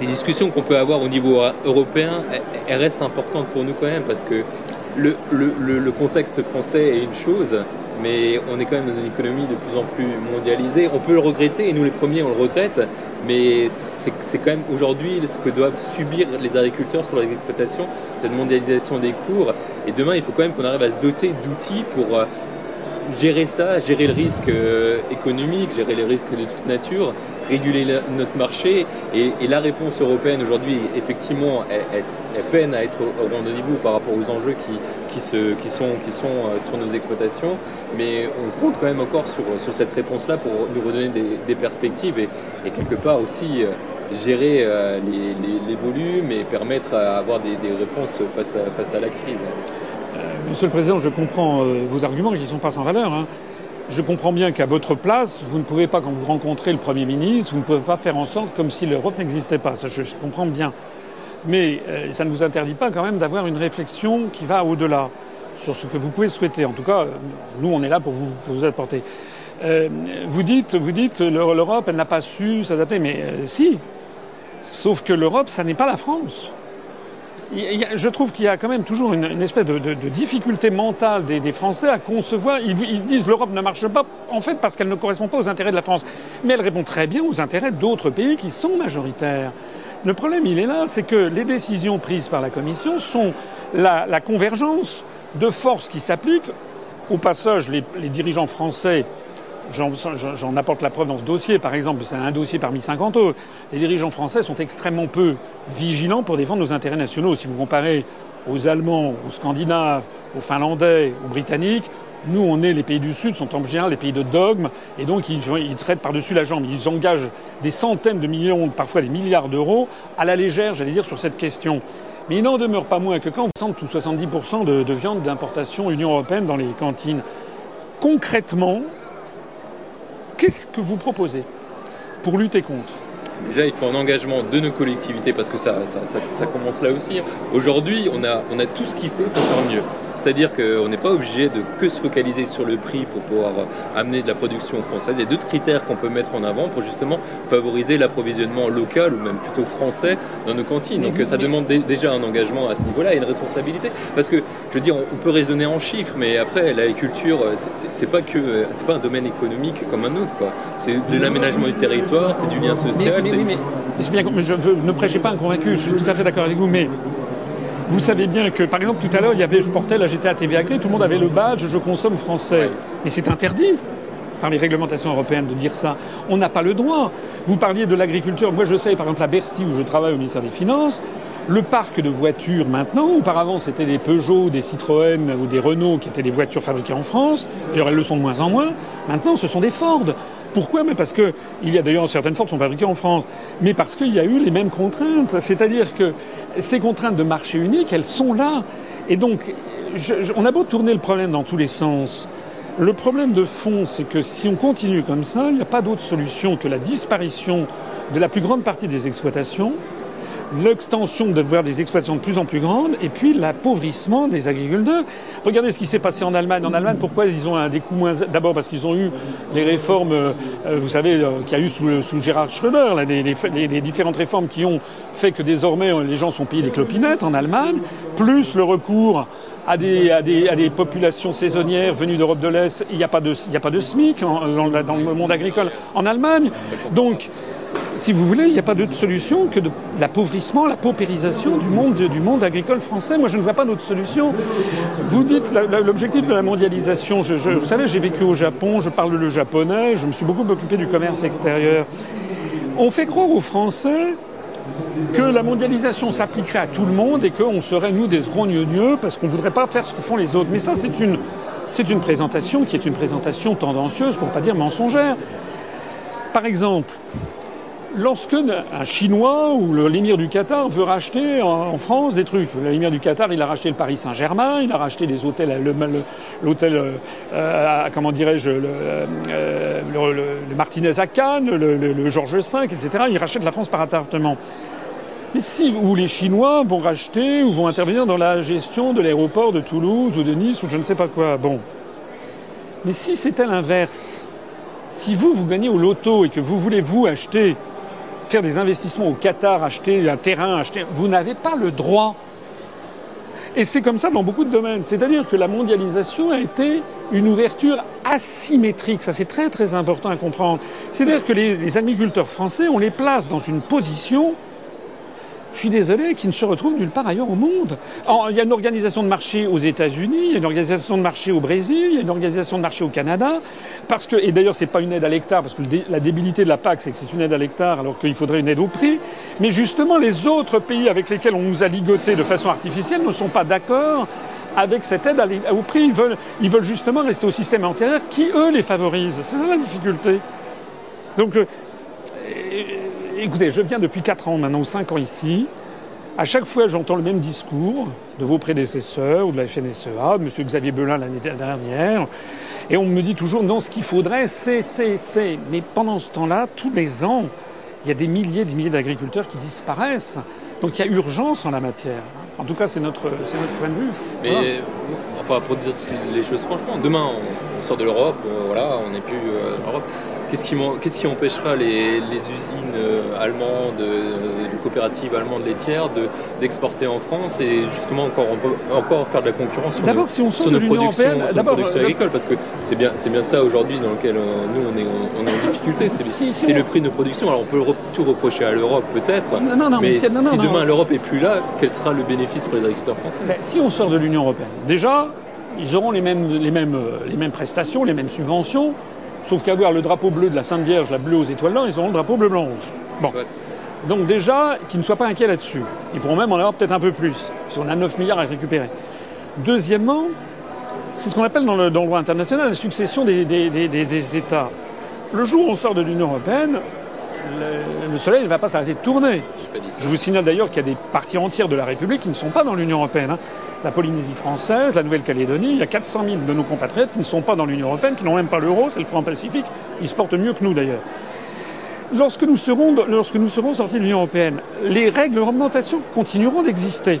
les discussions qu'on peut avoir au niveau européen, elles restent importantes pour nous quand même parce que le, le, le, contexte français est une chose, mais on est quand même dans une économie de plus en plus mondialisée. On peut le regretter, et nous les premiers on le regrette, mais c'est quand même aujourd'hui ce que doivent subir les agriculteurs sur les exploitations, cette mondialisation des cours. Et demain, il faut quand même qu'on arrive à se doter d'outils pour gérer ça, gérer le risque euh, économique, gérer les risques de toute nature, réguler notre marché. Et, la réponse européenne aujourd'hui, effectivement, elle, peine à être au rendez-vous par rapport aux enjeux qui, qui, se, qui sont, qui sont euh, sur nos exploitations. Mais on compte quand même encore sur, sur cette réponse-là pour nous redonner des, perspectives et, quelque part aussi euh, gérer euh, les, volumes et permettre à avoir des, réponses face à, face à la crise. Monsieur le Président, je comprends vos arguments qui ne sont pas sans valeur. hein. Je comprends bien qu'à votre place, vous ne pouvez pas, quand vous rencontrez le Premier ministre, vous ne pouvez pas faire en sorte comme si l'Europe n'existait pas. Ça, je, comprends bien. Mais euh, ça ne vous interdit pas quand même d'avoir une réflexion qui va au-delà sur ce que vous pouvez souhaiter. En tout cas, euh, nous, on est là pour vous, vous apporter. Euh, vous dites, vous dites, l'Eu- l'Europe, elle n'a pas su s'adapter. Mais si. Sauf que l'Europe, ça n'est pas la France. Je trouve qu'il y a quand même toujours une, espèce de, difficulté mentale des, Français à concevoir. Ils, ils disent l'Europe ne marche pas, en fait, parce qu'elle ne correspond pas aux intérêts de la France. Mais elle répond très bien aux intérêts d'autres pays qui sont majoritaires. Le problème, il est là, c'est que les décisions prises par la Commission sont la, convergence de forces qui s'appliquent. Au passage, les dirigeants français J'en apporte la preuve dans ce dossier. Par exemple, c'est un dossier parmi 50 autres. Les dirigeants français sont extrêmement peu vigilants pour défendre nos intérêts nationaux. Si vous comparez aux Allemands, aux Scandinaves, aux Finlandais, aux Britanniques, nous, on est les pays du Sud, sont en général les pays de dogme, et donc ils, ils traitent par-dessus la jambe. Ils engagent des centaines de millions, parfois des milliards d'euros, à la légère, j'allais dire, sur cette question. Mais il n'en demeure pas moins que quand vous sentez tout 70% de, de viande d'importation Union européenne dans les cantines, concrètement, qu'est-ce que vous proposez pour lutter contre? Déjà, il faut un engagement de nos collectivités parce que ça, ça, ça, ça commence là aussi. Aujourd'hui, on a, on a tout ce qu'il faut pour faire mieux. C'est-à-dire qu'on n'est pas obligé de que se focaliser sur le prix pour pouvoir amener de la production française. Il y a d'autres critères qu'on peut mettre en avant pour justement favoriser l'approvisionnement local ou même plutôt français dans nos cantines. Donc ça demande dé- déjà un engagement à ce niveau-là et une responsabilité. Parce que, je veux dire, on peut raisonner en chiffres, mais après, l'agriculture, c'est pas que, c'est pas un domaine économique comme un autre, quoi. C'est de l'aménagement du territoire, c'est du lien social. Oui, mais je ne prêchez pas un convaincu, je suis tout à fait d'accord avec vous, mais vous savez bien que, par exemple, tout à l'heure, il y avait, je portais la GTA TVA Gré, tout le monde avait le badge Je consomme français. Mais c'est interdit par les réglementations européennes de dire ça. On n'a pas le droit. Vous parliez de l'agriculture. Moi, je sais, par exemple, à Bercy, où je travaille au ministère des Finances, le parc de voitures maintenant, auparavant c'était des Peugeot, des Citroën ou des Renault qui étaient des voitures fabriquées en France, d'ailleurs elles le sont de moins en moins, maintenant ce sont des Ford. Pourquoi? Mais parce que il y a d'ailleurs certaines Ford sont fabriquées en France, mais parce qu'il y a eu les mêmes contraintes. C'est-à-dire que ces contraintes de marché unique, elles sont là. Et donc, on a beau tourner le problème dans tous les sens. Le problème de fond, c'est que si on continue comme ça, il n'y a pas d'autre solution que la disparition de la plus grande partie des exploitations, l'extension de des exploitations de plus en plus grandes, et puis l'appauvrissement des agriculteurs. Regardez ce qui s'est passé en Allemagne. En Allemagne, pourquoi ils ont un des coûts moins D'abord parce qu'ils ont eu les réformes, euh, euh, vous savez, euh, qu'il y a eu sous, sous Gérard Schröder, là, les, les- les- différentes réformes qui ont fait que désormais euh, les gens sont payés des clopinettes en Allemagne, plus le recours à des, à des, à des populations saisonnières venues d'Europe de l'Est. Il n'y a, pas de- il n'y a pas de SMIC en- dans, le- dans le monde agricole en Allemagne. Donc, si vous voulez, il n'y a pas d'autre solution que l'appauvrissement, la paupérisation du monde, du monde agricole français. Moi, je ne vois pas d'autre solution. Vous dites l'objectif de la mondialisation. Vous savez, j'ai vécu au Japon, je parle le japonais, je me suis beaucoup occupé du commerce extérieur. On fait croire aux Français que la mondialisation s'appliquerait à tout le monde et qu'on serait, nous, des rogneux parce qu'on ne voudrait pas faire ce que font les autres. Mais ça, c'est une, c'est une présentation qui est une présentation tendancieuse, pour ne pas dire mensongère. Par exemple, lorsque un Chinois ou l'émir du Qatar veut racheter en en France des trucs, l'émir du Qatar, il a racheté le Paris Saint-Germain, il a racheté des hôtels, l'hôtel, euh, euh, comment dirais-je, le, euh, le- Martinez à Cannes, le Georges V, etc. Il rachète la France par appartement. Mais si, ou les Chinois vont racheter ou vont intervenir dans la gestion de l'aéroport de Toulouse ou de Nice ou je ne sais pas quoi. Bon. Mais si c'était l'inverse, si vous, vous gagnez au loto et que vous voulez, vous, acheter, faire des investissements au Qatar, acheter un terrain, acheter, vous n'avez pas le droit. Et c'est comme ça dans beaucoup de domaines. C'est-à-dire que la mondialisation a été une ouverture asymétrique. Ça, c'est très, très important à comprendre. C'est-à-dire que les, les agriculteurs français, on les place dans une position je suis désolé, qui ne se retrouvent nulle part ailleurs au monde. Il y a une organisation de marché aux États-Unis, il y a une organisation de marché au Brésil, il y a une organisation de marché au Canada, parce que, et d'ailleurs, c'est pas une aide à l'hectare, parce que la débilité de la PAC, c'est que c'est une aide à l'hectare, alors qu'il faudrait une aide au prix. Mais justement, les autres pays avec lesquels on nous a ligotés de façon artificielle ne sont pas d'accord avec cette aide au prix. Ils veulent, ils veulent justement rester au système antérieur qui, eux, les favorise. C'est ça la difficulté. Donc, Écoutez, je viens depuis 4 ans maintenant, ou 5 ans ici. À chaque fois, j'entends le même discours de vos prédécesseurs ou de la FNSEA, de M. Xavier Belin l'année dernière, et on me dit toujours non, ce qu'il faudrait, c'est, c'est, c'est. Mais pendant ce temps-là, tous les ans, il y a des milliers et des milliers d'agriculteurs qui disparaissent. Donc il y a urgence en la matière. En tout cas, c'est notre, c'est notre point de vue. Mais Voilà. enfin, pour dire les choses franchement, demain on, on sort de l'Europe, euh, voilà, on n'est plus euh, dans l'Europe. Qu'est-ce qui, empêchera les, les usines euh, allemandes, euh, les coopératives allemandes laitières de, d'exporter en France et justement encore, on peut encore faire de la concurrence sur nos, si on sort sur de nos productions, européenne, sur nos d'abord, productions euh, agricoles Parce que c'est bien, ça aujourd'hui dans lequel euh, nous on est, en, on est en difficulté. C'est, Si- si le prix de nos productions. Alors on peut tout reprocher à l'Europe peut-être, Non, non, non, mais mais c'est- non, non, si demain l'Europe est plus là, quel sera le bénéfice pour les agriculteurs français? Si on sort de l'Union européenne, déjà, ils auront les mêmes, les, mêmes, les mêmes prestations, les mêmes subventions, sauf qu'avoir le drapeau bleu de la Sainte Vierge, la bleue aux étoiles d'or, ils auront le drapeau bleu, blanc, rouge. Bon. Donc déjà, qu'ils ne soient pas inquiets là-dessus. Ils pourront même en avoir peut-être un peu plus, si on a 9 milliards à récupérer. Deuxièmement, c'est ce qu'on appelle dans le, dans le droit international la succession des, des- des- des- des États. Le jour où on sort de l'Union européenne, le, le soleil ne va pas s'arrêter de tourner. Je vous signale d'ailleurs qu'il y a des parties entières de la République qui ne sont pas dans l'Union européenne. hein. La Polynésie française, la Nouvelle-Calédonie, il y a 400 000 de nos compatriotes qui ne sont pas dans l'Union européenne, qui n'ont même pas l'euro, c'est le franc Pacifique. Ils se portent mieux que nous d'ailleurs. Lorsque nous serons, lorsque nous serons sortis de l'Union européenne, les réglementations continueront d'exister,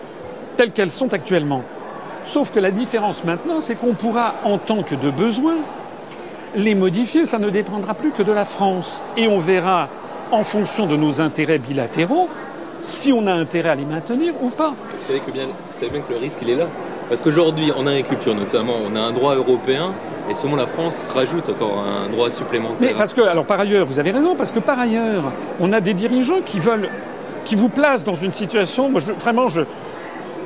telles qu'elles sont actuellement. Sauf que la différence maintenant, c'est qu'on pourra, en tant que de besoin, les modifier. Ça ne dépendra plus que de la France. Et on verra, en fonction de nos intérêts bilatéraux, si on a intérêt à les maintenir ou pas. Vous savez, que bien, vous savez bien que le risque, il est là. Parce qu'aujourd'hui, en agriculture notamment, on a un droit européen et seulement la France rajoute encore un droit Mais supplémentaire. parce que, alors par ailleurs, vous avez raison, parce que par ailleurs, on a des dirigeants qui veulent, qui vous placent dans une situation. Moi, je, vraiment, je.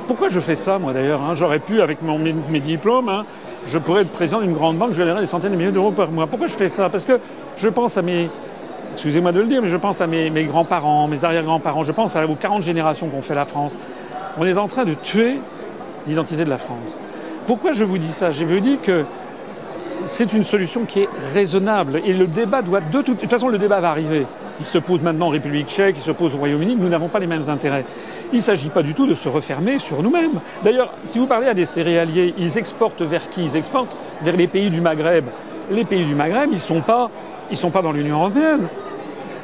Pourquoi je fais ça, moi d'ailleurs hein? J'aurais pu, avec mon, mes, mes diplômes, hein, je pourrais être président d'une grande banque, je gagnerais des centaines de milliers d'euros par mois. Pourquoi je fais ça? Parce que je pense à mes. Excusez-moi de le dire, mais je pense à mes, grands-parents, mes arrière-grands-parents, je pense à, aux 40 générations qu'ont fait la France. On est en train de tuer l'identité de la France. Pourquoi je vous dis ça? Je vous dis que c'est une solution qui est raisonnable. Et le débat doit de toute, de toute façon, le débat va arriver. Il se pose maintenant en République tchèque, il se pose au Royaume-Uni. Nous n'avons pas les mêmes intérêts. Il ne s'agit pas du tout de se refermer sur nous-mêmes. D'ailleurs, si vous parlez à des céréaliers, ils exportent vers qui? Ils exportent vers les pays du Maghreb. Les pays du Maghreb, ils ne sont, pas- sont pas dans l'Union européenne.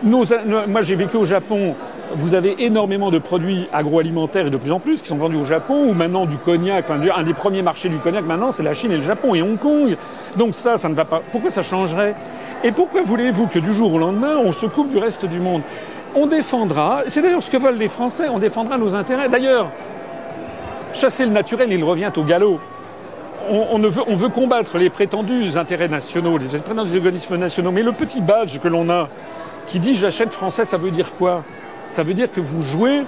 Moi, j'ai vécu au Japon. Vous avez énormément de produits agroalimentaires et de plus en plus qui sont vendus au Japon, ou maintenant du cognac. Un des premiers marchés du cognac maintenant, c'est la Chine et le Japon et Hong Kong. Donc ça, ça ne va pas. Pourquoi ça changerait? Et pourquoi voulez-vous que du jour au lendemain, on se coupe du reste du monde? On défendra. C'est d'ailleurs ce que veulent les Français. On défendra nos intérêts. D'ailleurs, chasser le naturel, il revient au galop. On, on ne veut, on veut combattre les prétendus intérêts nationaux, les prétendus organismes nationaux. Mais le petit badge que l'on a, qui dit j'achète français, ça veut dire quoi? Ça veut dire que vous jouez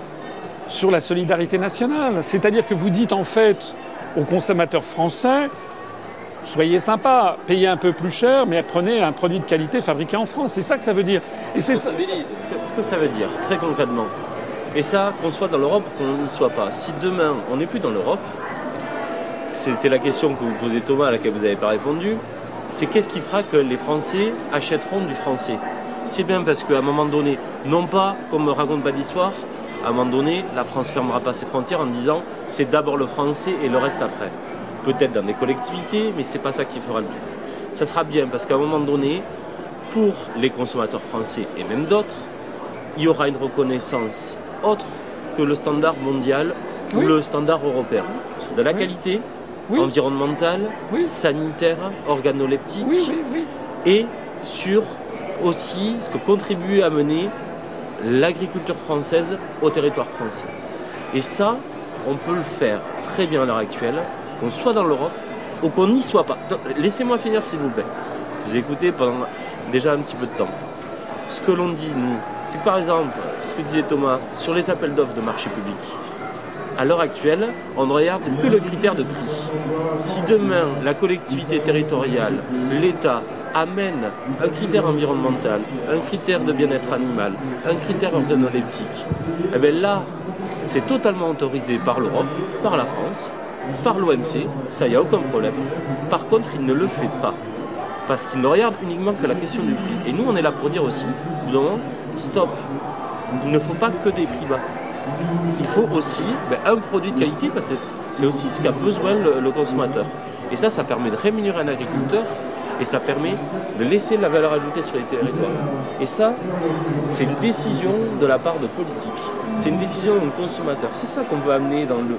sur la solidarité nationale. C'est-à-dire que vous dites en fait aux consommateurs français, soyez sympa, payez un peu plus cher, mais prenez un produit de qualité fabriqué en France. C'est ça que ça veut dire. Et c'est ça. Ce que- ce que ça veut dire, très concrètement, et ça, qu'on soit dans l'Europe ou qu'on ne soit pas, si demain on n'est plus dans l'Europe, c'était la question que vous posez Thomas à laquelle vous n'avez pas répondu, c'est qu'est-ce qui fera que les Français achèteront du français? C'est bien parce qu'à un moment donné, non pas comme me raconte pas d'histoire, à un moment donné, la France fermera pas ses frontières en disant c'est d'abord le français et le reste après. Peut-être dans des collectivités, mais c'est pas ça qui fera le plus. Ça sera bien parce qu'à un moment donné, pour les consommateurs français et même d'autres, il y aura une reconnaissance autre que le standard mondial ou le standard européen. Sur de la Oui. qualité Oui. environnementale, Oui. sanitaire, organoleptique et sur aussi ce que contribue à mener l'agriculture française au territoire français. Et ça, on peut le faire très bien à l'heure actuelle, qu'on soit dans l'Europe ou qu'on n'y soit pas. Laissez-moi finir s'il vous plaît. J'ai écouté pendant déjà un petit peu de temps. Ce que l'on dit, nous, c'est que par exemple, ce que disait Thomas, sur les appels d'offres de marché public, à l'heure actuelle, on ne regarde que le critère de prix. Si demain, la collectivité territoriale, l'État, amène un critère environnemental, un critère de bien-être animal, un critère organoleptique, eh bien là, c'est totalement autorisé par l'Europe, par la France, par l'OMC, ça, n'y a aucun problème. Par contre, il ne le fait pas. Parce qu'il ne regarde uniquement que la question du prix. Et nous, on est là pour dire aussi, moment, stop. Il ne faut pas que des prix bas. Il faut aussi ben, un produit de qualité parce que c'est aussi ce qu'a besoin le, le consommateur. Et ça, ça permet de rémunérer un agriculteur et ça permet de laisser de la valeur ajoutée sur les territoires. Et ça, c'est une décision de la part de politique. C'est une décision d'un consommateur. C'est ça qu'on veut amener dans le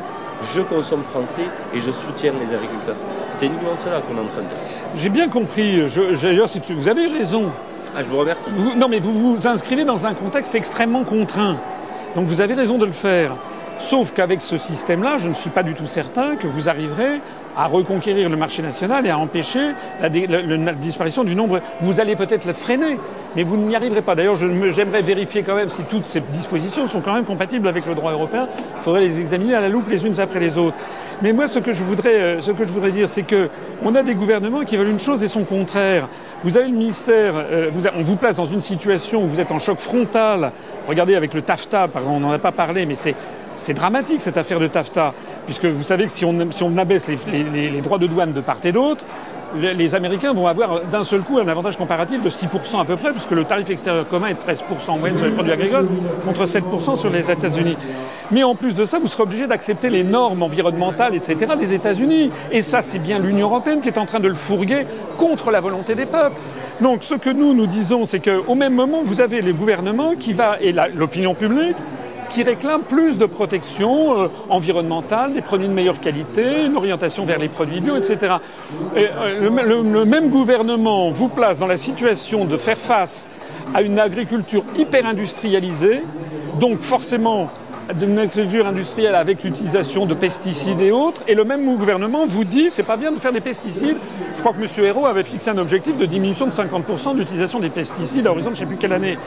je consomme français et je soutiens les agriculteurs. C'est uniquement cela qu'on est en train de faire. J'ai bien compris. D'ailleurs, si tu- vous avez raison. Ah, je vous remercie. Vous- non, mais vous vous inscrivez dans un contexte extrêmement contraint. Donc vous avez raison de le faire. Sauf qu'avec ce système-là, je ne suis pas du tout certain que vous arriverez à reconquérir le marché national et à empêcher la, la disparition du nombre. Vous allez peut-être le freiner, mais vous n'y arriverez pas. D'ailleurs, j'aimerais vérifier quand même si toutes ces dispositions sont quand même compatibles avec le droit européen. Il faudrait les examiner à la loupe les unes après les autres. Mais moi, ce que je voudrais, euh, ce que je voudrais dire, c'est que on a des gouvernements qui veulent une chose et son contraire. Vous avez le ministère, euh, on vous place dans une situation où vous êtes en choc frontal. Regardez avec le TAFTA, on n'en a pas parlé, mais c'est dramatique cette affaire de TAFTA, puisque vous savez que si on, si abaisse les, les- les- les droits de douane de part et d'autre, les, les Américains vont avoir d'un seul coup un avantage comparatif de 6% à peu près, puisque le tarif extérieur commun est de 13% en moyenne sur les produits agricoles, contre 7% sur les États-Unis. Mais en plus de ça, vous serez obligé d'accepter les normes environnementales, etc., des États-Unis. Et ça, c'est bien l'Union européenne qui est en train de le fourguer contre la volonté des peuples. Donc, ce que nous nous disons, c'est qu'au même moment, vous avez le gouvernement qui va et l'opinion publique qui réclame plus de protection euh, environnementale, des produits de meilleure qualité, une orientation vers les produits bio, etc. Et, euh, le, même gouvernement vous place dans la situation de faire face à une agriculture hyper industrialisée, donc forcément d'une agriculture industrielle avec l'utilisation de pesticides et autres, et le même gouvernement vous dit c'est pas bien de faire des pesticides. Je crois que M. Hérault avait fixé un objectif de diminution de 50% de l'utilisation des pesticides à horizon de je ne sais plus quelle année.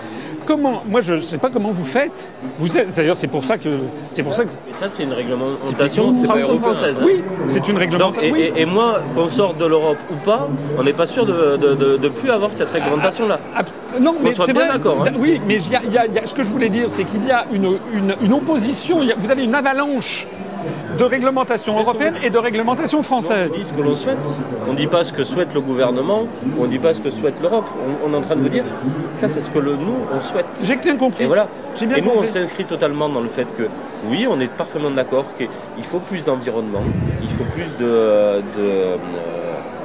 Comment Moi, je ne sais pas comment vous faites. Vous d'ailleurs, c'est pour ça que c'est pour ça que Et ça, c'est une réglementation franco-française. oui, c'est une Donc, réglementation. et, oui. et- et moi, qu'on sorte de l'Europe ou pas, on n'est pas sûr de, de, de- de plus avoir cette réglementation-là. Ab- Non, mais c'est bien d'accord, hein. Oui, mais il y a- il y a- il y a- ce que je voulais dire, c'est qu'il y a une, une- une opposition. vous avez une avalanche de réglementation européenne et de réglementation française. On dit ce que l'on souhaite. On ne dit pas ce que souhaite le gouvernement, on ne dit pas ce que souhaite l'Europe. On, on est en train de vous dire, ça c'est ce que le, nous, on souhaite. J'ai bien compris. Et voilà. Bien Et nous, on s'inscrit totalement dans le fait que, oui, on est parfaitement d'accord qu'il faut plus d'environnement, il faut plus de, de, euh,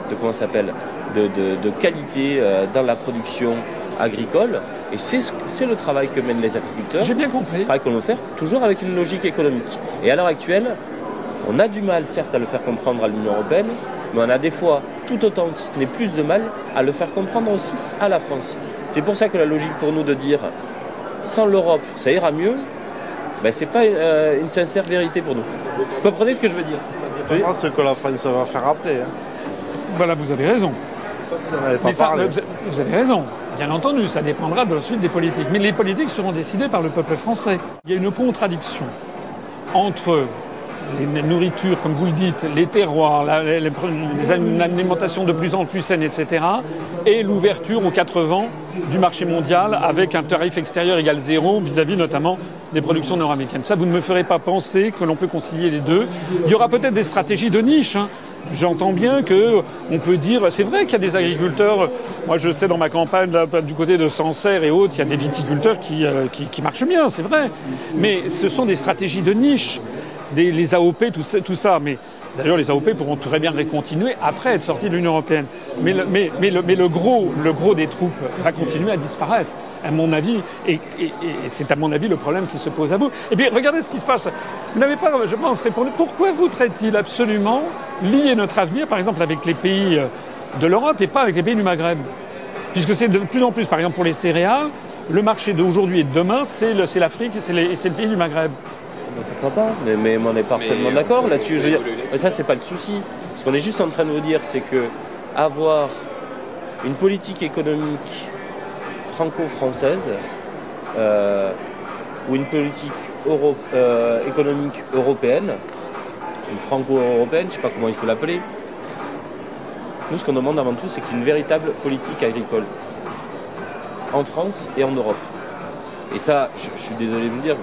de comment ça s'appelle, de, de- de qualité euh, dans la production agricole. Et c'est ce- c'est le travail que mènent les agriculteurs. J'ai bien compris. travail qu'on veut faire, toujours avec une logique économique. Et à l'heure actuelle, on a du mal, certes, à le faire comprendre à l'Union européenne, mais on a des fois tout autant, si ce n'est plus de mal, à le faire comprendre aussi à la France. C'est pour ça que la logique pour nous de dire sans l'Europe, ça ira mieux, ben, c'est pas euh, une sincère vérité pour nous. Vous comprenez ce que je veux dire? Ça dépendra ce que la France va faire après. hein. Voilà, vous avez raison. Ça, vous n'en avez pas Mais parlé. vous avez raison. Bien entendu, ça dépendra de la suite des politiques. Mais les politiques seront décidées par le peuple français. Il y a une contradiction entre les nourritures, comme vous le dites, les terroirs, la- les, les- les al- une alimentation de plus en plus saine, etc., et l'ouverture aux quatre vents du marché mondial avec un tarif extérieur égal zéro vis-à-vis notamment des productions nord-américaines. Ça, vous ne me ferez pas penser que l'on peut concilier les deux. Il y aura peut-être des stratégies de niche. hein. J'entends bien que on peut dire, c'est vrai qu'il y a des agriculteurs. Moi, je sais dans ma campagne du côté de Sancerre et autres, il y a des viticulteurs qui, euh, marchent bien, c'est vrai. Mais ce sont des stratégies de niche, les AOP, tout ça. Mais d'ailleurs, les AOP pourront très bien continuer après être sortis de l'Union européenne. Mais, le gros des troupes va continuer à disparaître, à mon avis. Et, et- et c'est à mon avis le problème qui se pose à vous. Et puis, regardez ce qui se passe. Vous n'avez pas, je pense, répondu. Pourquoi voudrait-il absolument lier notre avenir, par exemple, avec les pays euh, de l'Europe et pas avec les pays du Maghreb? Puisque c'est de plus en plus, par exemple, pour les céréales, le marché d'aujourd'hui et de demain, c'est l'Afrique et c'est le pays du Maghreb. Pourquoi pas? Mais, mais on est parfaitement d'accord euh, là-dessus. Je veux dire, mais ça, c'est pas le souci. Ce qu'on est juste en train de vous dire, c'est que avoir une politique économique franco-française euh, ou une politique euh, économique européenne, une franco-européenne, je sais pas comment il faut l'appeler. Nous, ce qu'on demande avant tout, c'est qu'il y ait une véritable politique agricole en France et en Europe. Et ça, je, suis désolé de vous dire,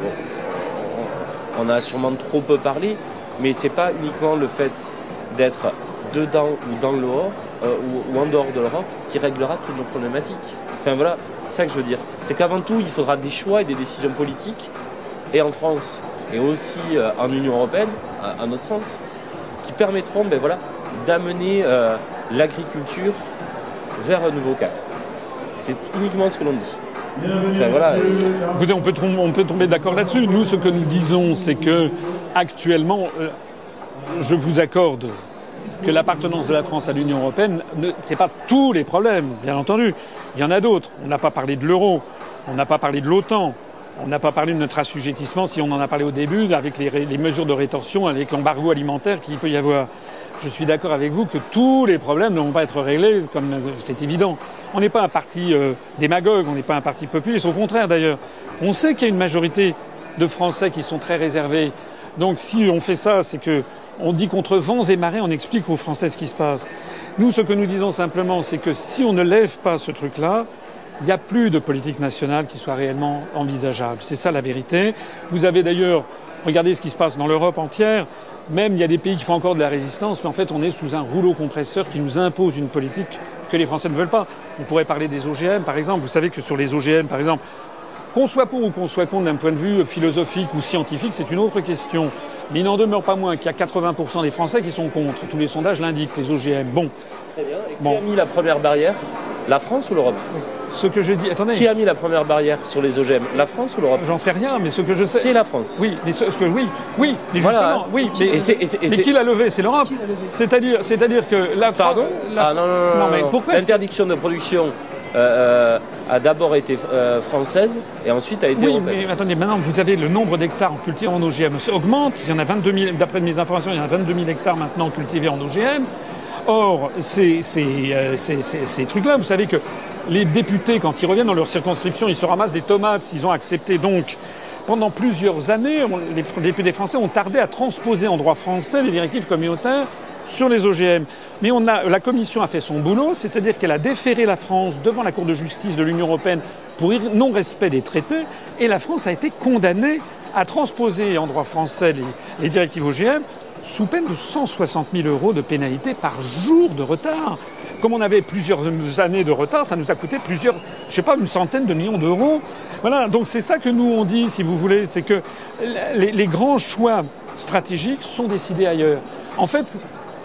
on, a sûrement trop peu parlé, mais c'est pas uniquement le fait d'être dedans ou dans euh, ou, en dehors de l'Europe qui réglera toutes nos problématiques. C'est ça que je veux dire. C'est qu'avant tout, il faudra des choix et des décisions politiques et en France et aussi euh, en Union européenne, à, à notre sens, qui permettront ben voilà, d'amener euh, l'agriculture vers un nouveau cap. C'est uniquement ce que l'on dit. Enfin, voilà, Écoutez, on peut, tom- on peut tomber d'accord là-dessus. Nous, ce que nous disons, c'est que actuellement, euh, je vous accorde que l'appartenance de la France à l'Union européenne, ne- c'est pas tous les problèmes, bien entendu. Il y en a d'autres. On n'a pas parlé de l'euro, on n'a pas parlé de l'OTAN, on n'a pas parlé de notre assujettissement, si on en a parlé au début, avec les, mesures de rétorsion, avec l'embargo alimentaire qu'il peut y avoir. Je suis d'accord avec vous que tous les problèmes ne vont pas être réglés, comme c'est évident. On n'est pas un parti euh, démagogue, on n'est pas un parti populiste, au contraire d'ailleurs. On sait qu'il y a une majorité de Français qui sont très réservés. Donc si on fait ça, c'est que on dit contre vents et marées, on explique aux Français ce qui se passe. Nous, ce que nous disons simplement, c'est que si on ne lève pas ce truc-là, il n'y a plus de politique nationale qui soit réellement envisageable. C'est ça la vérité. Vous avez d'ailleurs, regardez ce qui se passe dans l'Europe entière. Même il y a des pays qui font encore de la résistance, mais en fait on est sous un rouleau compresseur qui nous impose une politique que les Français ne veulent pas. On pourrait parler des OGM par exemple. Vous savez que sur les OGM par exemple, qu'on soit pour ou qu'on soit contre d'un point de vue philosophique ou scientifique, c'est une autre question. Mais il n'en demeure pas moins qu'il y a 80% des Français qui sont contre. Tous les sondages l'indiquent, les OGM. Bon, très bien. Et qui Bon. a mis la première barrière? La France ou l'Europe? Ce que je dis, attendez, Qui a mis la première barrière sur les OGM La France ou l'Europe? J'en sais rien, mais ce que je sais. C'est la France. Oui, mais ce ce que oui, oui, mais Voilà. justement, oui, mais, Et c'est- et c'est- et mais c'est- qui l'a levé? C'est l'Europe. C'est-à-dire, c'est-à-dire que la France. Pardon? la- Ah non, non, non, non, mais non. pourquoi L'interdiction de production euh, euh, a d'abord été euh, française et ensuite a été Oui, européenne. mais attendez, maintenant vous avez le nombre d'hectares cultivés en OGM ça augmente. Il y en a 22 000, d'après mes informations, il y en a 22 000 hectares maintenant cultivés en OGM. Or, ces, ces, ces- ces- trucs-là, vous savez que les députés, quand ils reviennent dans leur circonscription, ils se ramassent des tomates s'ils ont accepté. Donc, pendant plusieurs années, on- les députés français ont tardé à transposer en droit français les directives communautaires sur les OGM. Mais on a, la Commission a fait son boulot, c'est-à-dire qu'elle a déféré la France devant la Cour de justice de l'Union européenne pour non-respect des traités, et la France a été condamnée à transposer en droit français les, les directives OGM sous peine de 160 000 euros de pénalité par jour de retard. Comme on avait plusieurs années de retard, ça nous a coûté plusieurs, je sais pas, une centaine de millions d'euros. Voilà, donc c'est ça que nous on dit, si vous voulez, c'est que les, les grands choix stratégiques sont décidés ailleurs. En fait,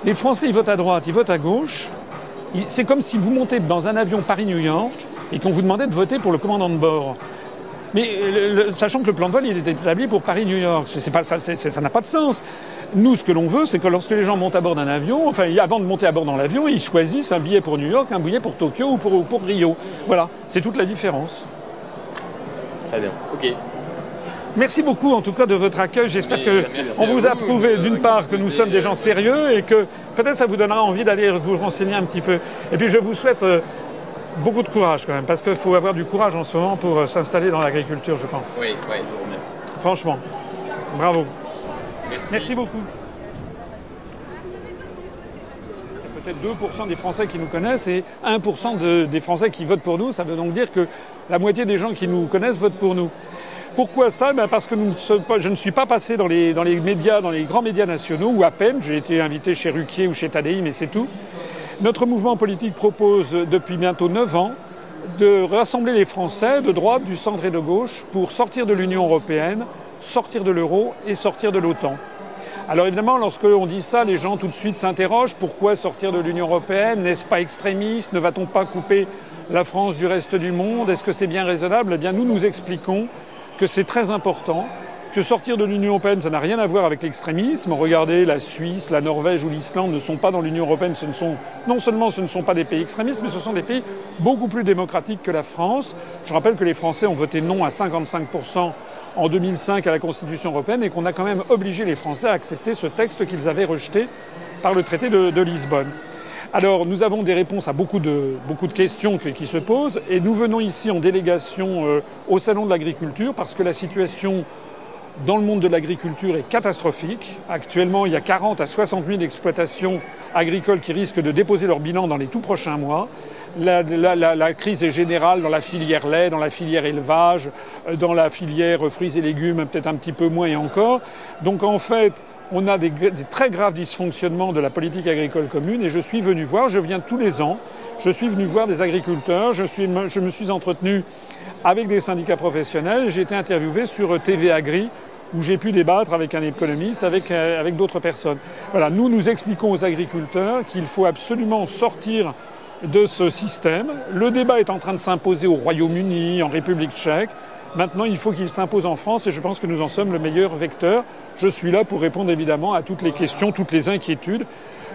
les Français ils votent à droite, ils votent à gauche. C'est comme si vous montez dans un avion Paris-New York et qu'on vous demandait de voter pour le commandant de bord. Mais le- le- sachant que le plan de vol il était établi pour Paris-New York, c'est pas, ça n'a pas de sens. Nous, ce que l'on veut, c'est que lorsque les gens montent à bord d'un avion, enfin, avant de monter à bord dans l'avion, ils choisissent un billet pour New York, un billet pour Tokyo ou pour, pour Rio. Voilà, c'est toute la différence. Très bien. Ok. Merci beaucoup en tout cas de votre accueil. J'espère Mais que merci on à vous a prouvé d'une part que nous sommes des gens sérieux et que peut-être ça vous donnera envie d'aller vous renseigner un petit peu. Et puis je vous souhaite euh, beaucoup de courage quand même, parce qu'il faut avoir du courage en ce moment pour euh, s'installer dans l'agriculture, je pense. Oui, oui, remercie. Franchement, bravo. Merci. Merci beaucoup. C'est peut-être 2% des Français qui nous connaissent et 1% de- des Français qui votent pour nous. Ça veut donc dire que la moitié des gens qui nous connaissent votent pour nous. Pourquoi ça? Ben Parce que je ne suis pas passé dans les, médias, dans les grands médias nationaux, ou à peine. J'ai été invité chez Ruquier ou chez Tadei, mais c'est tout. Notre mouvement politique propose depuis bientôt 9 ans de rassembler les Français de droite, du centre et de gauche pour sortir de l'Union européenne, sortir de l'euro et sortir de l'OTAN. Alors évidemment, lorsque l'on dit ça, les gens tout de suite s'interrogent pourquoi sortir de l'Union européenne? N'est-ce pas extrémiste? Ne va-t-on pas couper la France du reste du monde? Est-ce que c'est bien raisonnable? Eh bien, nous nous expliquons que c'est très important, que sortir de l'Union européenne, ça n'a rien à voir avec l'extrémisme. Regardez, la Suisse, la Norvège ou l'Islande ne sont pas dans l'Union européenne. Ce ne sont, non seulement ce ne sont pas des pays extrémistes, mais ce sont des pays beaucoup plus démocratiques que la France. Je rappelle que les Français ont voté non à 55% en 2005 à la Constitution européenne et qu'on a quand même obligé les Français à accepter ce texte qu'ils avaient rejeté par le traité de, de Lisbonne. Alors, nous avons des réponses à beaucoup de, beaucoup de questions que- qui se posent et nous venons ici en délégation euh, au Salon de l'agriculture parce que la situation dans le monde de l'agriculture est catastrophique. Actuellement, il y a 40 à 60 000 exploitations agricoles qui risquent de déposer leur bilan dans les tout prochains mois. La, crise est générale dans la filière lait, dans la filière élevage, euh, dans la filière fruits et légumes, peut-être un petit peu moins et encore. Donc en fait, on a des très graves dysfonctionnements de la politique agricole commune et je suis venu voir, je viens tous les ans, Je suis venu voir des agriculteurs, je, me suis entretenu avec des syndicats professionnels j'ai été interviewé sur TV Agri où j'ai pu débattre avec un économiste, avec, euh, avec d'autres personnes. Voilà, nous nous expliquons aux agriculteurs qu'il faut absolument sortir de ce système. Le débat est en train de s'imposer au Royaume-Uni, en République tchèque. Maintenant, il faut qu'il s'impose en France et je pense que nous en sommes le meilleur vecteur. Je suis là pour répondre évidemment à toutes les questions, toutes les inquiétudes.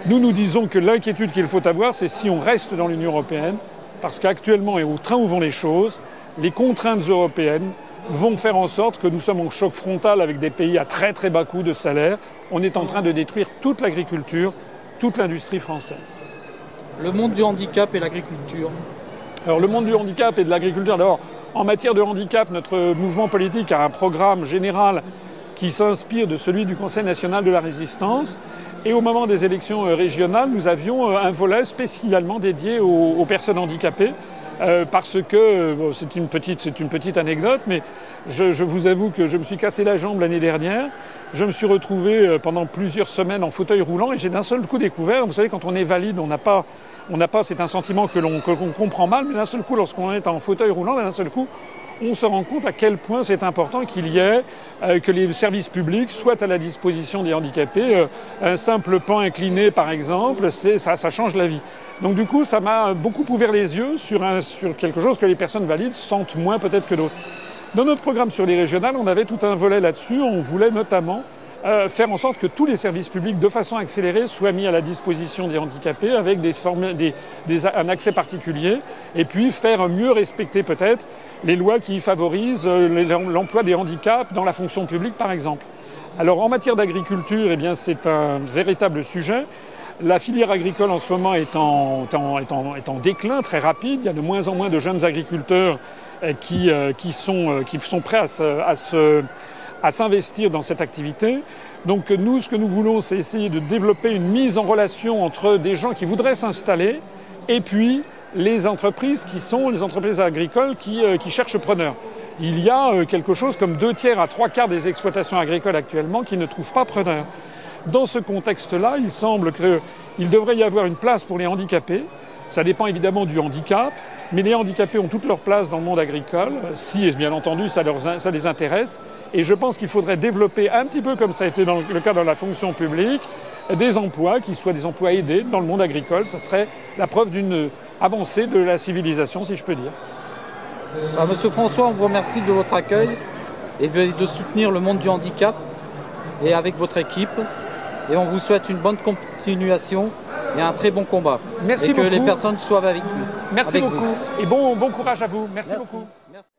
Nous nous disons que l'inquiétude qu'il faut avoir, c'est si on reste dans l'Union européenne, parce qu'actuellement et au train où vont les choses, les contraintes européennes vont faire en sorte que nous sommes en choc frontal avec des pays à très très bas coût de salaire. On est en train de détruire toute l'agriculture, toute l'industrie française. Le monde du handicap et l'agriculture. Alors le monde du handicap et de l'agriculture, d'abord, en matière de handicap, notre mouvement politique a un programme général qui s'inspire de celui du Conseil national de la résistance. Et au moment des élections régionales, nous avions un volet spécialement dédié aux, personnes handicapées. Euh, parce que c'est une petite une petite anecdote, mais je, je, vous avoue que je me suis cassé la jambe l'année dernière. Je me suis retrouvé euh, pendant plusieurs semaines en fauteuil roulant et j'ai d'un seul coup découvert. Vous savez, quand on est valide, on n'a pas on n'a pas c'est un sentiment que l'on comprend mal, mais d'un seul coup, lorsqu'on est en fauteuil roulant, d'un seul coup, on se rend compte à quel point c'est important qu'il y ait euh, que les services publics soient à la disposition des handicapés. Euh, un simple pan incliné, par exemple, ça, ça change la vie. Donc du coup, ça m'a beaucoup ouvert les yeux sur, sur quelque chose que les personnes valides sentent moins peut-être que d'autres. Dans notre programme sur les régionales, on avait tout un volet là-dessus. On voulait notamment euh, faire en sorte que tous les services publics, de façon accélérée, soient mis à la disposition des handicapés avec des formes, des, des, un accès particulier, et puis faire mieux respecter peut-être les lois qui favorisent l'emploi des handicaps dans la fonction publique, par exemple. Alors en matière d'agriculture, eh bien c'est un véritable sujet. La filière agricole en ce moment est en, est, en, est, en, déclin très rapide. Il y a de moins en moins de jeunes agriculteurs qui, qui, sont, qui sont prêts à se, à se à s'investir dans cette activité. Donc nous, ce que nous voulons, c'est essayer de développer une mise en relation entre des gens qui voudraient s'installer et puis les entreprises qui sont les entreprises agricoles qui, euh, qui cherchent preneurs. Il y a euh, quelque chose comme deux tiers à trois quarts des exploitations agricoles actuellement qui ne trouvent pas preneurs. Dans ce contexte-là, il semble qu'il devrait y avoir une place pour les handicapés. Ça dépend évidemment du handicap, mais les handicapés ont toute leur place dans le monde agricole, si, bien entendu, ça, leur, ça les intéresse. Et je pense qu'il faudrait développer un petit peu comme ça a été dans le cas dans la fonction publique, des emplois qui soient des emplois aidés dans le monde agricole. Ce serait la preuve d'une avancée de la civilisation, si je peux dire. Ah, Monsieur François, on vous remercie de votre accueil et de soutenir le monde du handicap et avec votre équipe. Et on vous souhaite une bonne continuation et un très bon combat. Merci et que beaucoup. les personnes soient avec vous. Merci avec beaucoup. Vous. Et bon, bon courage à vous. Merci, Merci. beaucoup. Merci.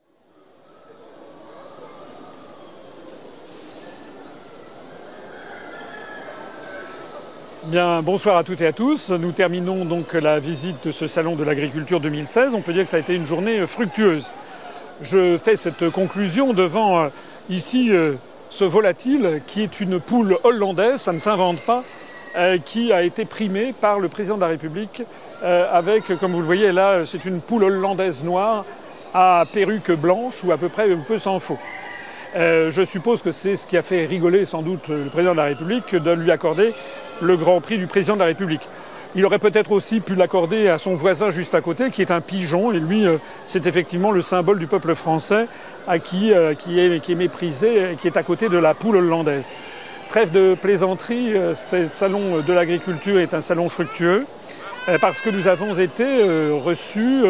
Bien, bonsoir à toutes et à tous. Nous terminons donc la visite de ce salon de l'agriculture 2016. On peut dire que ça a été une journée fructueuse. Je fais cette conclusion devant euh, ici euh, ce volatile qui est une poule hollandaise, ça ne s'invente pas, euh, qui a été primée par le président de la République euh, avec, comme vous le voyez là, c'est une poule hollandaise noire à perruque blanche ou à peu près peu sans faux. Euh, je suppose que c'est ce qui a fait rigoler sans doute le président de la République de lui accorder le Grand Prix du président de la République. Il aurait peut-être aussi pu l'accorder à son voisin juste à côté, qui est un pigeon, et lui, euh, c'est effectivement le symbole du peuple français, à qui, euh, est, qui est méprisé, qui est à côté de la poule hollandaise. Trêve de plaisanterie, euh, ce salon de l'agriculture est un salon fructueux, euh, parce que nous avons été euh, reçus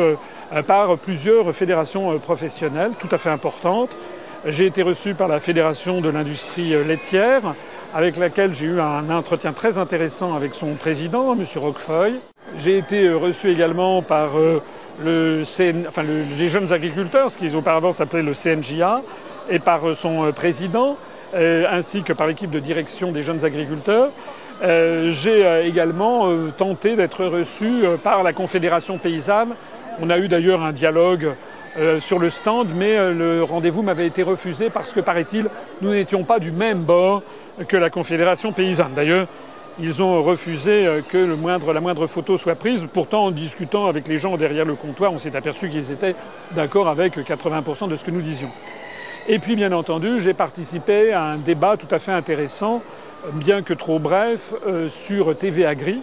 par plusieurs fédérations professionnelles tout à fait importantes. J'ai été reçu par la Fédération de l'industrie laitière, avec laquelle j'ai eu un entretien très intéressant avec son président, M. Roquefeuille. J'ai été reçu également par le CN... enfin, le... les jeunes agriculteurs, ce qui auparavant s'appelait le CNJA, et par son président, ainsi que par l'équipe de direction des jeunes agriculteurs. Euh, J'ai euh, également euh, tenté d'être reçu euh, par la Confédération paysanne. On a eu d'ailleurs un dialogue euh, sur le stand, mais euh, le rendez-vous m'avait été refusé parce que, paraît-il, nous n'étions pas du même bord que la Confédération paysanne. D'ailleurs, ils ont refusé euh, que la moindre photo soit prise. Pourtant, en discutant avec les gens derrière le comptoir, on s'est aperçu qu'ils étaient d'accord avec 80% de ce que nous disions. Et puis, bien entendu, j'ai participé à un débat tout à fait intéressant, bien que trop bref, euh, sur TV Agri,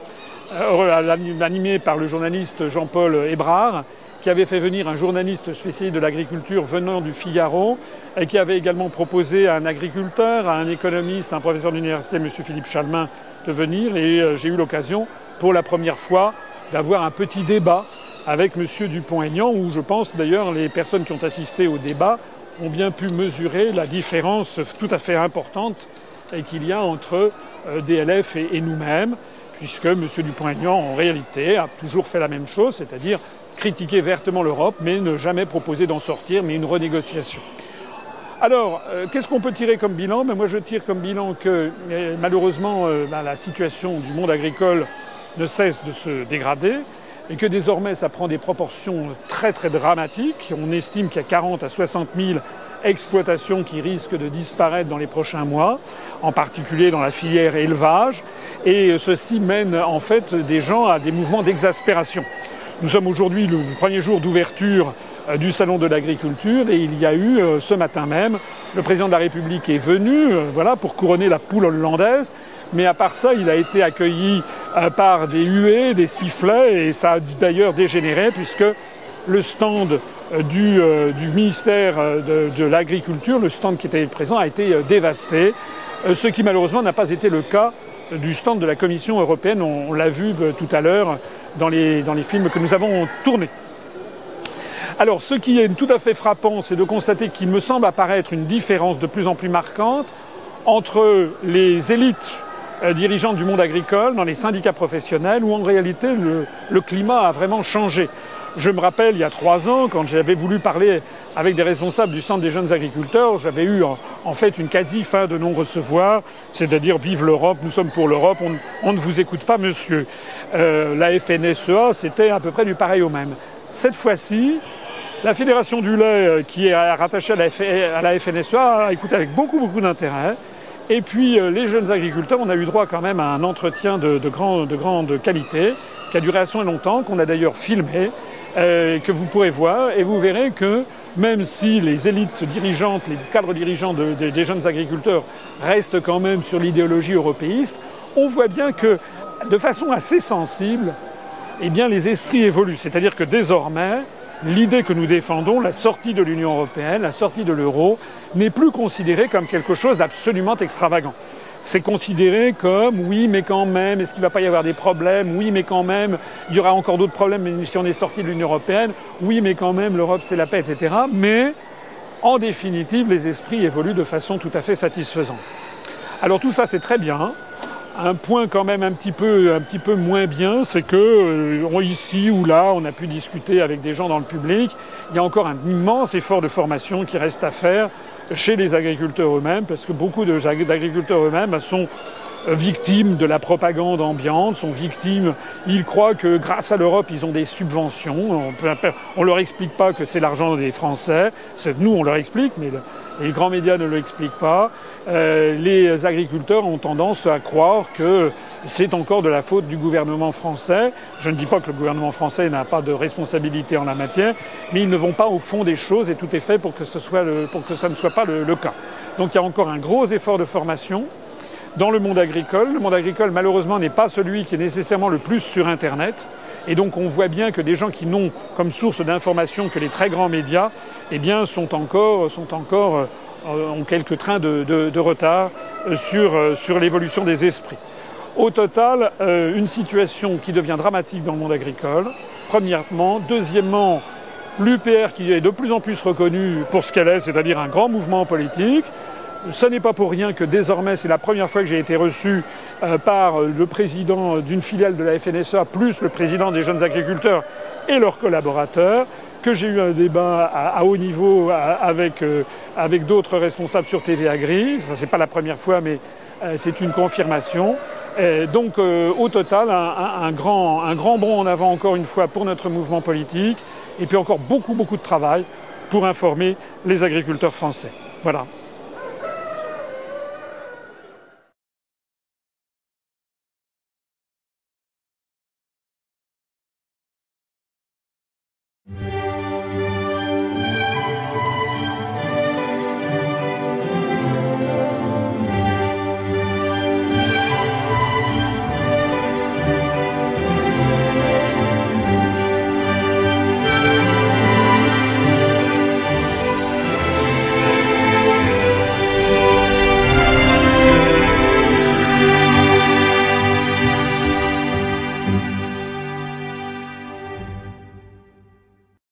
euh, animé par le journaliste Jean-Paul Hébrard, qui avait fait venir un journaliste spécialiste de l'agriculture venant du Figaro, et qui avait également proposé à un agriculteur, à un économiste, à un professeur d'université, M. Philippe Chalmin, de venir. Et euh, j'ai eu l'occasion, pour la première fois, d'avoir un petit débat avec M. Dupont-Aignan, où je pense d'ailleurs les personnes qui ont assisté au débat ont bien pu mesurer la différence tout à fait importante qu'il y a entre euh, DLF et nous-mêmes, puisque M. Dupont-Aignan, en réalité, a toujours fait la même chose, c'est-à-dire critiquer vertement l'Europe, mais ne jamais proposer d'en sortir, mais une renégociation. Alors, euh, qu'est-ce qu'on peut tirer comme bilan? Ben, Moi, je tire comme bilan que euh, malheureusement, ben, la situation du monde agricole ne cesse de se dégrader et que désormais ça prend des proportions très très dramatiques. On estime qu'il y a 40 à 60 000 exploitations qui risquent de disparaître dans les prochains mois, en particulier dans la filière élevage, et ceci mène en fait des gens à des mouvements d'exaspération. Nous sommes aujourd'hui le premier jour d'ouverture euh, du salon de l'agriculture et il y a eu euh, ce matin même le président de la République est venu euh, voilà pour couronner la poule hollandaise mais à part ça, il a été accueilli euh, par des huées, des sifflets, et ça a d'ailleurs dégénéré puisque le stand euh, du, euh, du ministère de, l'Agriculture, le stand qui était présent, a été dévasté, ce qui malheureusement n'a pas été le cas du stand de la Commission européenne. On, l'a vu tout à l'heure dans les, films que nous avons tournés. Alors, ce qui est tout à fait frappant, c'est de constater qu'il me semble apparaître une différence de plus en plus marquante entre les élites dirigeants du monde agricole, dans les syndicats professionnels, où en réalité le, climat a vraiment changé. Je me rappelle, il y a trois ans, quand j'avais voulu parler avec des responsables du Centre des jeunes agriculteurs, j'avais eu en, fait une quasi fin de non-recevoir, c'est-à-dire vive l'Europe, nous sommes pour l'Europe, on, ne vous écoute pas, monsieur. Euh, la FNSEA, c'était à peu près du pareil au même. Cette fois-ci, la Fédération du lait, euh, qui est rattachée à la, FNSEA, a écouté avec beaucoup, beaucoup d'intérêt. Et puis euh, les jeunes agriculteurs, on a eu droit quand même à un entretien de, de, grand, de grande qualité, qui a duré assez longtemps, qu'on a d'ailleurs filmé, euh, que vous pourrez voir, et vous verrez que même si les élites dirigeantes, les cadres dirigeants de, de, des jeunes agriculteurs restent quand même sur l'idéologie européiste, on voit bien que de façon assez sensible, eh bien, les esprits évoluent. C'est-à-dire que désormais, l'idée que nous défendons, la sortie de l'Union européenne, la sortie de l'euro, n'est plus considérée comme quelque chose d'absolument extravagant. C'est considéré comme oui, mais quand même, est-ce qu'il ne va pas y avoir des problèmes? Oui, mais quand même, il y aura encore d'autres problèmes si on est sorti de l'Union européenne. Oui, mais quand même, l'Europe c'est la paix, etc. Mais en définitive, les esprits évoluent de façon tout à fait satisfaisante. Alors tout ça, c'est très bien. Un point quand même un petit peu, un petit peu moins bien, c'est que euh, ici ou là, on a pu discuter avec des gens dans le public. Il y a encore un immense effort de formation qui reste à faire chez les agriculteurs eux-mêmes, parce que beaucoup d'agriculteurs eux-mêmes sont victimes de la propagande ambiante, sont victimes, ils croient que grâce à l'Europe, ils ont des subventions. On ne leur explique pas que c'est l'argent des Français. Nous, on leur explique, mais le, les grands médias ne l'expliquent pas. Euh, les agriculteurs ont tendance à croire que c'est encore de la faute du gouvernement français. Je ne dis pas que le gouvernement français n'a pas de responsabilité en la matière, mais ils ne vont pas au fond des choses et tout est fait pour que, ce soit le, pour que ça ne soit pas le, cas. Donc il y a encore un gros effort de formation dans le monde agricole. Le monde agricole, malheureusement, n'est pas celui qui est nécessairement le plus sur Internet. Et donc on voit bien que des gens qui n'ont comme source d'information que les très grands médias, eh bien, sont encore, sont encore euh, ont quelques trains de, retard sur, euh, sur l'évolution des esprits. Au total, euh, une situation qui devient dramatique dans le monde agricole, premièrement. Deuxièmement, l'UPR qui est de plus en plus reconnue pour ce qu'elle est, c'est-à-dire un grand mouvement politique. Ce n'est pas pour rien que désormais, c'est la première fois que j'ai été reçu euh, par le président d'une filiale de la FNSA, plus le président des jeunes agriculteurs et leurs collaborateurs, que j'ai eu un débat à, haut niveau euh, avec d'autres responsables sur TV Agri. Ça, c'est pas la première fois, mais euh, c'est une confirmation. Et donc, euh, au total, un, grand, un grand bond en avant, encore une fois, pour notre mouvement politique, et puis encore beaucoup, beaucoup de travail pour informer les agriculteurs français. Voilà.